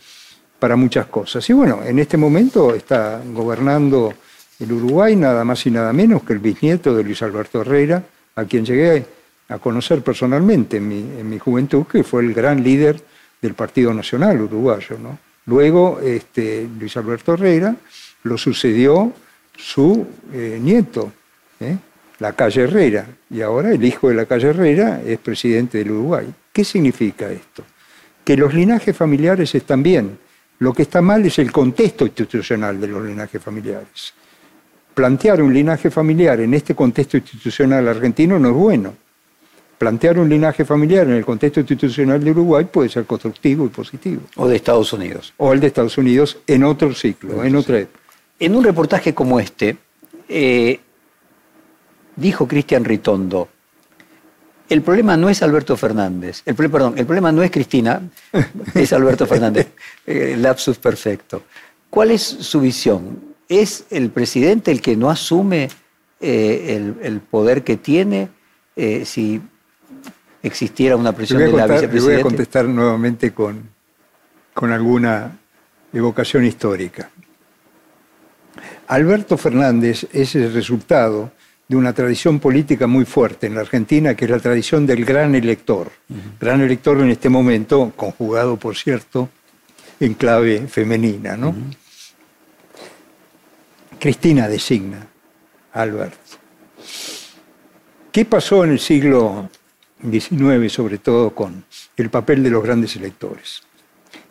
[SPEAKER 3] para muchas cosas. Y bueno, en este momento está gobernando el Uruguay nada más y nada menos que el bisnieto de Luis Alberto Herrera, a quien llegué a conocer personalmente en mi, juventud, que fue el gran líder del Partido Nacional uruguayo. Luego, este, Luis Alberto Herrera lo sucedió su eh, nieto, ¿eh? la calle Herrera, y ahora el hijo de la calle Herrera es presidente del Uruguay. ¿Qué significa esto? Que los linajes familiares están bien. Lo que está mal es el contexto institucional de los linajes familiares. Plantear un linaje familiar en este contexto institucional argentino no es bueno. Plantear un linaje familiar en el contexto institucional de Uruguay puede ser constructivo y positivo.
[SPEAKER 2] O de Estados Unidos.
[SPEAKER 3] O el de Estados Unidos en otro ciclo, en otra época.
[SPEAKER 2] En un reportaje como este, eh, dijo Cristian Ritondo, el problema no es Alberto Fernández, el, perdón, el problema no es Cristina, [LAUGHS] es Alberto Fernández, el lapsus perfecto. ¿Cuál es su visión? ¿Es el presidente el que no asume eh, el, poder que tiene eh, si existiera una presión de la vicepresidenta?
[SPEAKER 3] Le voy a contestar nuevamente con, con alguna evocación histórica. Alberto Fernández es el resultado de una tradición política muy fuerte en la Argentina, que es la tradición del gran elector. Gran elector en este momento, conjugado, por cierto, en clave femenina. ¿no? Cristina designa a Alberto. ¿Qué pasó en el siglo XIX, sobre todo con el papel de los grandes electores?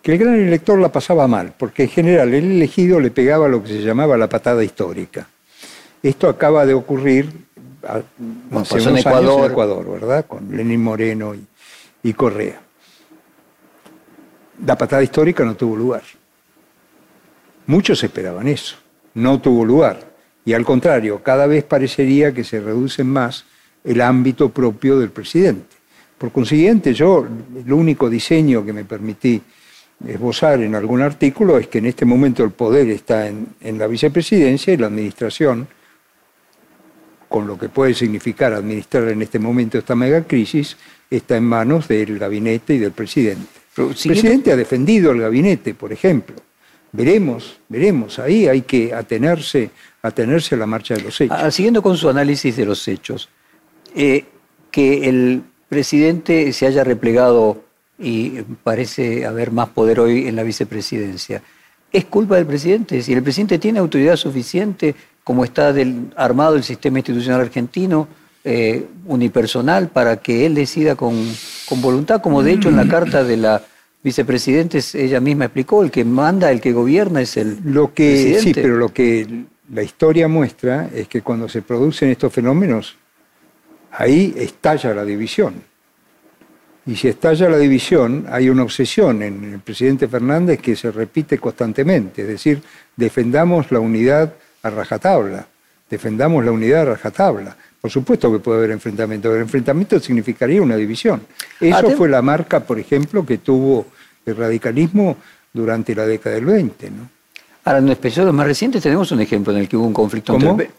[SPEAKER 3] Que el gran elector la pasaba mal, porque en general el elegido le pegaba lo que se llamaba la patada histórica esto acaba de ocurrir
[SPEAKER 2] hace unos Ecuador.
[SPEAKER 3] en Ecuador, ¿verdad? Con Lenín Moreno y, Correa. La patada histórica no tuvo lugar. Muchos esperaban eso. No tuvo lugar. Y al contrario, cada vez parecería que se reduce más el ámbito propio del presidente. Por consiguiente, yo el único diseño que me permití esbozar en algún artículo es que en este momento el poder está en, en la vicepresidencia y la administración con lo que puede significar administrar en este momento esta megacrisis, está en manos del gabinete y del presidente. el presidente ha defendido al gabinete, por ejemplo. Veremos, veremos. Ahí hay que atenerse, atenerse a la marcha de los hechos.
[SPEAKER 2] Ah, siguiendo con su análisis de los hechos, eh, que el presidente se haya replegado y parece haber más poder hoy en la vicepresidencia. ¿Es culpa del presidente? Si el presidente tiene autoridad suficiente como está del, armado el sistema institucional argentino, eh, unipersonal, para que él decida con, voluntad, como de hecho en la carta de la vicepresidenta ella misma explicó, el que manda, el que gobierna es el
[SPEAKER 3] lo que, Sí, pero lo que la historia muestra es que cuando se producen estos fenómenos, ahí estalla la división. Y si estalla la división, hay una obsesión en el presidente Fernández que se repite constantemente, es decir, defendamos la unidad a rajatabla. Defendamos la unidad a rajatabla. Por supuesto que puede haber enfrentamiento, pero el enfrentamiento significaría una división. Eso fue la marca, por ejemplo, que tuvo el radicalismo durante la década del 20. ¿no?
[SPEAKER 2] Ahora, en episodios más recientes tenemos un ejemplo en el que hubo un conflicto.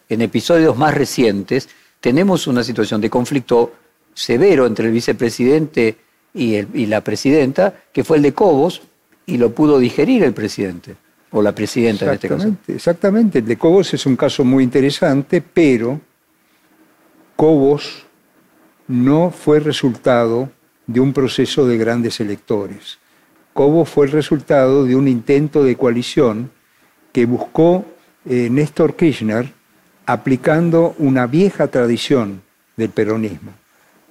[SPEAKER 2] en episodios más recientes tenemos una situación de conflicto severo entre el vicepresidente y, y la presidenta, que fue el de Cobos, y lo pudo digerir el presidente o la presidenta en este caso.
[SPEAKER 3] Exactamente, el de Cobos es un caso muy interesante, pero Cobos no fue resultado de un proceso de grandes electores. Cobos fue el resultado de un intento de coalición que buscó eh, Néstor Kirchner aplicando una vieja tradición del peronismo.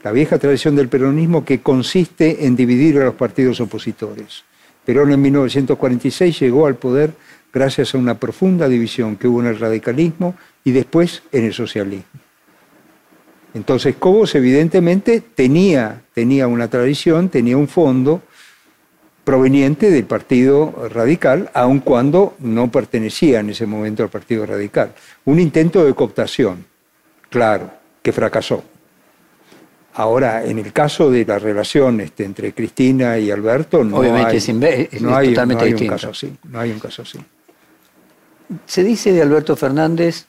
[SPEAKER 3] La vieja tradición del peronismo que consiste en dividir a los partidos opositores. Perón en 1946 llegó al poder gracias a una profunda división que hubo en el radicalismo y después en el socialismo. Entonces Cobos evidentemente tenía, tenía una tradición, tenía un fondo proveniente del Partido Radical, aun cuando no pertenecía en ese momento al Partido Radical. Un intento de cooptación, claro, que fracasó. Ahora, en el caso de la relación este, entre Cristina y Alberto, no
[SPEAKER 2] Obviamente
[SPEAKER 3] hay,
[SPEAKER 2] es, inve- es
[SPEAKER 3] no hay-
[SPEAKER 2] totalmente
[SPEAKER 3] no hay un caso así. No hay un caso así.
[SPEAKER 2] Se dice de Alberto Fernández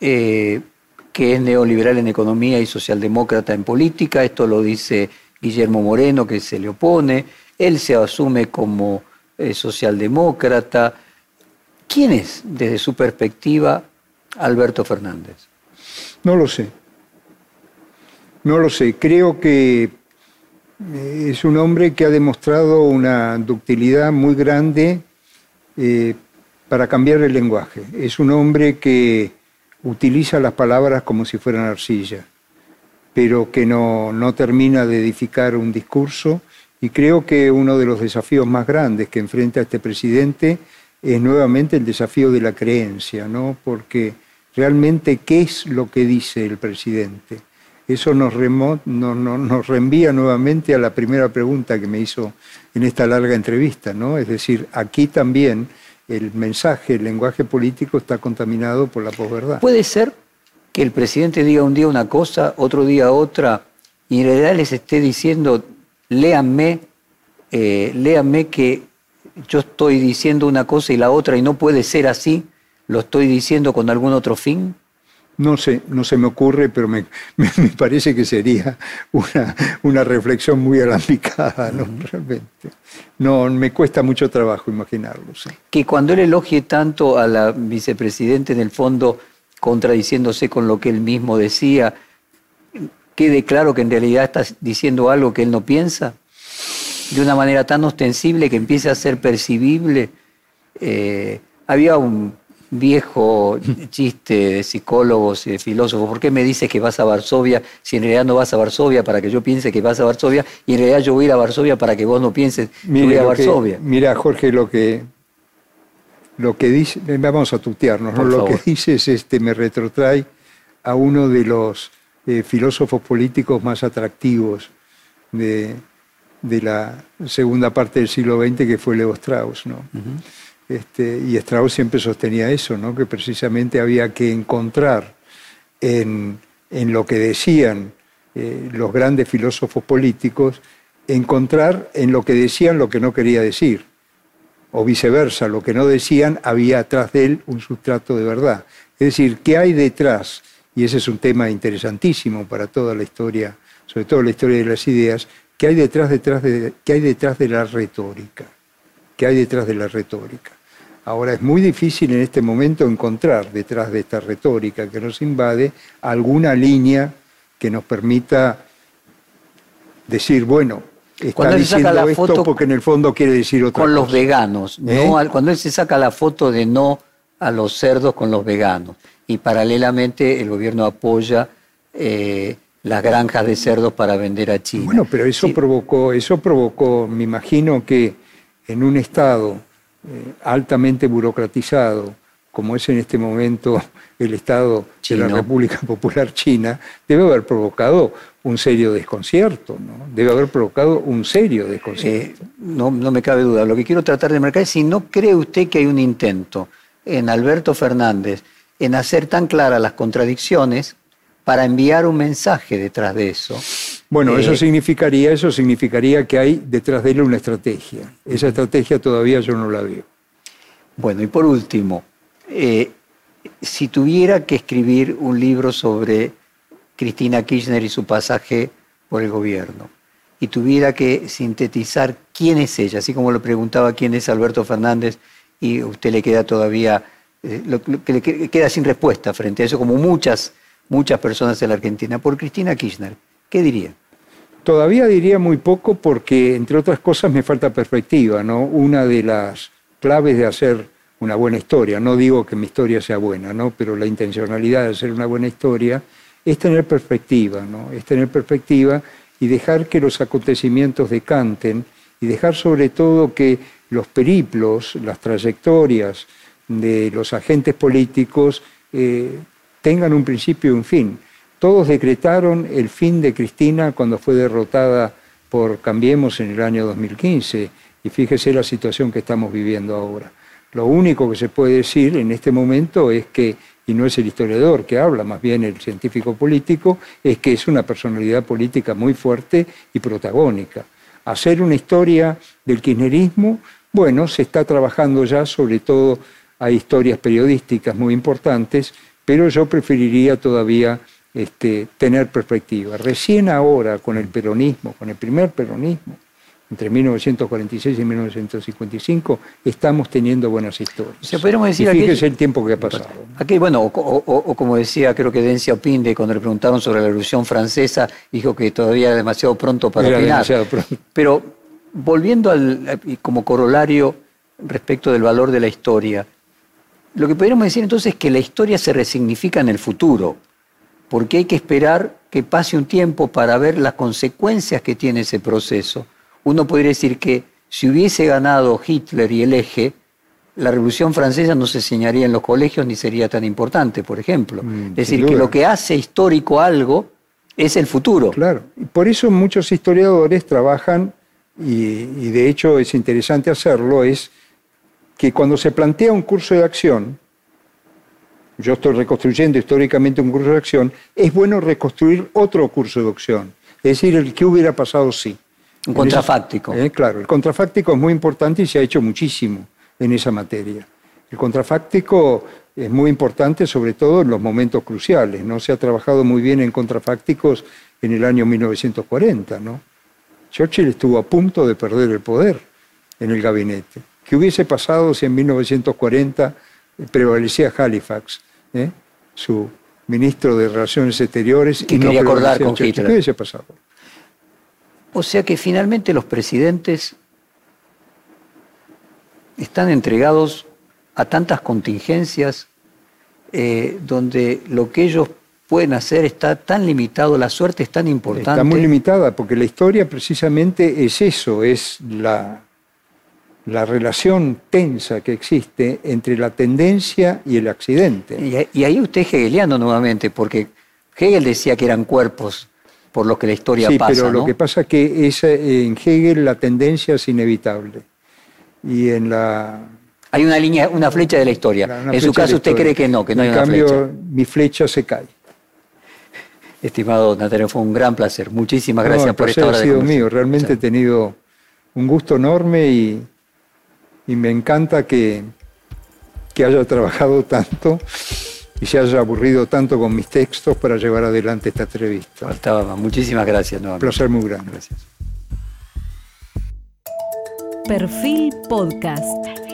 [SPEAKER 2] eh, que es neoliberal en economía y socialdemócrata en política. Esto lo dice Guillermo Moreno, que se le opone. Él se asume como eh, socialdemócrata. ¿Quién es, desde su perspectiva, Alberto Fernández?
[SPEAKER 3] No lo sé. No lo sé. Creo que eh, es un hombre que ha demostrado una ductilidad muy grande eh, para cambiar el lenguaje. Es un hombre que utiliza las palabras como si fueran arcilla, pero que no, no termina de edificar un discurso. Y creo que uno de los desafíos más grandes que enfrenta este presidente es nuevamente el desafío de la creencia, ¿no? Porque realmente, ¿qué es lo que dice el presidente? Eso nos, remo- no- no- nos reenvía nuevamente a la primera pregunta que me hizo en esta larga entrevista, ¿no? Es decir, aquí también el mensaje, el lenguaje político está contaminado por la posverdad.
[SPEAKER 2] ¿Puede ser que el presidente diga un día una cosa, otro día otra, y en realidad les esté diciendo, léanme, eh, léanme que yo estoy diciendo una cosa y la otra y no puede ser así, lo estoy diciendo con algún otro fin?
[SPEAKER 3] No sé, no se me ocurre, pero me, [LAUGHS] me- me parece que sería una, una reflexión muy alambicada, ¿no? Realmente. No, me cuesta mucho trabajo imaginarlo. sí.
[SPEAKER 2] Que cuando él elogie tanto a la vicepresidenta, en el fondo contradiciéndose con lo que él mismo decía, quede claro que en realidad está diciendo algo que él no piensa, de una manera tan ostensible que empiece a ser percibible. Eh, había un viejo chiste de psicólogos y de filósofos, ¿por qué me dices que vas a Varsovia si en realidad no vas a Varsovia para que yo piense que vas a Varsovia y en realidad yo voy a ir a Varsovia para que vos no pienses que voy a
[SPEAKER 3] que-
[SPEAKER 2] Varsovia?
[SPEAKER 3] mira, Jorge, lo que, lo que dice, vamos a tutearnos, ¿no? Lo que dices este, me retrotrae a uno de los eh, filósofos políticos más atractivos de, de la segunda parte del siglo XX, que fue Leo Strauss. ¿no? Este, y Strauss siempre sostenía eso, ¿no? que precisamente había que encontrar en, en lo que decían eh, los grandes filósofos políticos, encontrar en lo que decían lo que no quería decir, o viceversa, lo que no decían había atrás de él un sustrato de verdad. Es decir, ¿qué hay detrás? Y ese es un tema interesantísimo para toda la historia, sobre todo la historia de las ideas, ¿qué hay detrás, detrás de, qué hay detrás de la retórica? ¿Qué hay detrás de la retórica? Ahora es muy difícil en este momento encontrar detrás de esta retórica que nos invade alguna línea que nos permita decir, bueno, está
[SPEAKER 2] Cuando él saca
[SPEAKER 3] diciendo
[SPEAKER 2] la
[SPEAKER 3] esto
[SPEAKER 2] foto
[SPEAKER 3] porque en el fondo quiere decir otra
[SPEAKER 2] con los
[SPEAKER 3] cosa.
[SPEAKER 2] veganos.
[SPEAKER 3] ¿Eh?
[SPEAKER 2] no cuando él se saca la foto de no a los cerdos con los veganos. Y paralelamente el gobierno apoya eh, las granjas de cerdos para vender a China.
[SPEAKER 3] Bueno, pero eso
[SPEAKER 2] Sí,
[SPEAKER 3] provocó, eso provocó, me imagino que en un Estado eh, altamente burocratizado, como es en este momento el Estado de la República Popular China, debe haber provocado un serio desconcierto, ¿no? Debe haber provocado un serio desconcierto.
[SPEAKER 2] eh, no, no me cabe duda. Lo que quiero tratar de marcar es si no cree usted que hay un intento en Alberto Fernández en hacer tan claras las contradicciones para enviar un mensaje detrás de eso.
[SPEAKER 3] Bueno,
[SPEAKER 2] Eh,
[SPEAKER 3] eso significaría, eso significaría que hay detrás de él una estrategia. Esa estrategia todavía yo no la veo.
[SPEAKER 2] Bueno, y por último, eh, si tuviera que escribir un libro sobre Cristina Kirchner y su pasaje por el gobierno, y tuviera que sintetizar quién es ella, así como lo preguntaba quién es Alberto Fernández, y a usted le queda todavía, eh, que le que- queda sin respuesta frente a eso, como muchas, muchas personas en la Argentina, por Cristina Kirchner, ¿qué diría?
[SPEAKER 3] Todavía diría muy poco porque, entre otras cosas, me falta perspectiva, ¿no? Una de las claves de hacer una buena historia, no digo que mi historia sea buena, ¿no? Pero la intencionalidad de hacer una buena historia es tener perspectiva, ¿no? Es tener perspectiva y dejar que los acontecimientos decanten y dejar sobre todo que los periplos, las trayectorias de los agentes políticos eh, tengan un principio y un fin. Todos decretaron el fin de Cristina cuando fue derrotada por Cambiemos en el año 2015 y fíjese la situación que estamos viviendo ahora. Lo único que se puede decir en este momento es que y no es el historiador que habla, más bien el científico político, es que es una personalidad política muy fuerte y protagónica. Hacer una historia del kirchnerismo, bueno, se está trabajando ya, sobre todo hay historias periodísticas muy importantes, pero yo preferiría todavía este, tener perspectiva. Recién ahora, con el peronismo, con el primer peronismo, entre 1946 y 1955, estamos teniendo buenas historias.
[SPEAKER 2] O sea, podríamos decir
[SPEAKER 3] y fíjese el tiempo que ha pasado.
[SPEAKER 2] Aquí, bueno, o, como decía, creo que Dencia Opinde, cuando le preguntaron sobre la Revolución Francesa, dijo que todavía era demasiado pronto para
[SPEAKER 3] era
[SPEAKER 2] opinar.
[SPEAKER 3] Demasiado pronto.
[SPEAKER 2] Pero volviendo al, como corolario respecto del valor de la historia, lo que podríamos decir entonces es que la historia se resignifica en el futuro, porque hay que esperar que pase un tiempo para ver las consecuencias que tiene ese proceso uno podría decir que si hubiese ganado Hitler y el eje, la Revolución Francesa no se enseñaría en los colegios ni sería tan importante, por ejemplo.
[SPEAKER 3] Mm,
[SPEAKER 2] es decir, que lo que hace histórico algo es el futuro.
[SPEAKER 3] Claro, y por eso muchos historiadores trabajan, y, y de hecho es interesante hacerlo, es que cuando se plantea un curso de acción, yo estoy reconstruyendo históricamente un curso de acción, es bueno reconstruir otro curso de acción, es decir, el que hubiera pasado sí.
[SPEAKER 2] Un contrafáctico.
[SPEAKER 3] Eh, claro, el contrafáctico es muy importante y se ha hecho muchísimo en esa materia. El contrafáctico es muy importante, sobre todo en los momentos cruciales. ¿no? Se ha trabajado muy bien en contrafácticos en el año 1940. ¿no? Churchill estuvo a punto de perder el poder en el gabinete. ¿Qué hubiese pasado si en 1940 prevalecía Halifax, eh? su ministro de Relaciones Exteriores?
[SPEAKER 2] y quería acordar con Hitler.
[SPEAKER 3] ¿Qué hubiese pasado?
[SPEAKER 2] O sea que finalmente los presidentes están entregados a tantas contingencias eh, donde lo que ellos pueden hacer está tan limitado, la suerte es tan importante.
[SPEAKER 3] Está muy limitada, porque la historia precisamente es eso, es la, la relación tensa que existe entre la tendencia y el accidente.
[SPEAKER 2] Y, ahí usted es hegeliano nuevamente, porque Hegel decía que eran cuerpos por lo que la historia
[SPEAKER 3] sí,
[SPEAKER 2] pasa.
[SPEAKER 3] pero lo que pasa es que es, en Hegel la tendencia es inevitable. Y en la.
[SPEAKER 2] Hay una línea, una flecha de la historia. en su caso, usted cree que no, que no
[SPEAKER 3] en
[SPEAKER 2] hay una
[SPEAKER 3] cambio,
[SPEAKER 2] flecha.
[SPEAKER 3] mi flecha se cae.
[SPEAKER 2] Estimado Natalio, fue un gran placer. Muchísimas
[SPEAKER 3] No,
[SPEAKER 2] gracias
[SPEAKER 3] el
[SPEAKER 2] por esta
[SPEAKER 3] placer
[SPEAKER 2] hora
[SPEAKER 3] ha sido mío. Realmente he tenido un gusto enorme y, y me encanta que, que haya trabajado tanto y se haya aburrido tanto con mis textos para llevar adelante esta entrevista.
[SPEAKER 2] Faltaba más. Muchísimas gracias
[SPEAKER 3] Un placer muy grande.
[SPEAKER 2] Gracias.
[SPEAKER 1] Perfil Podcast.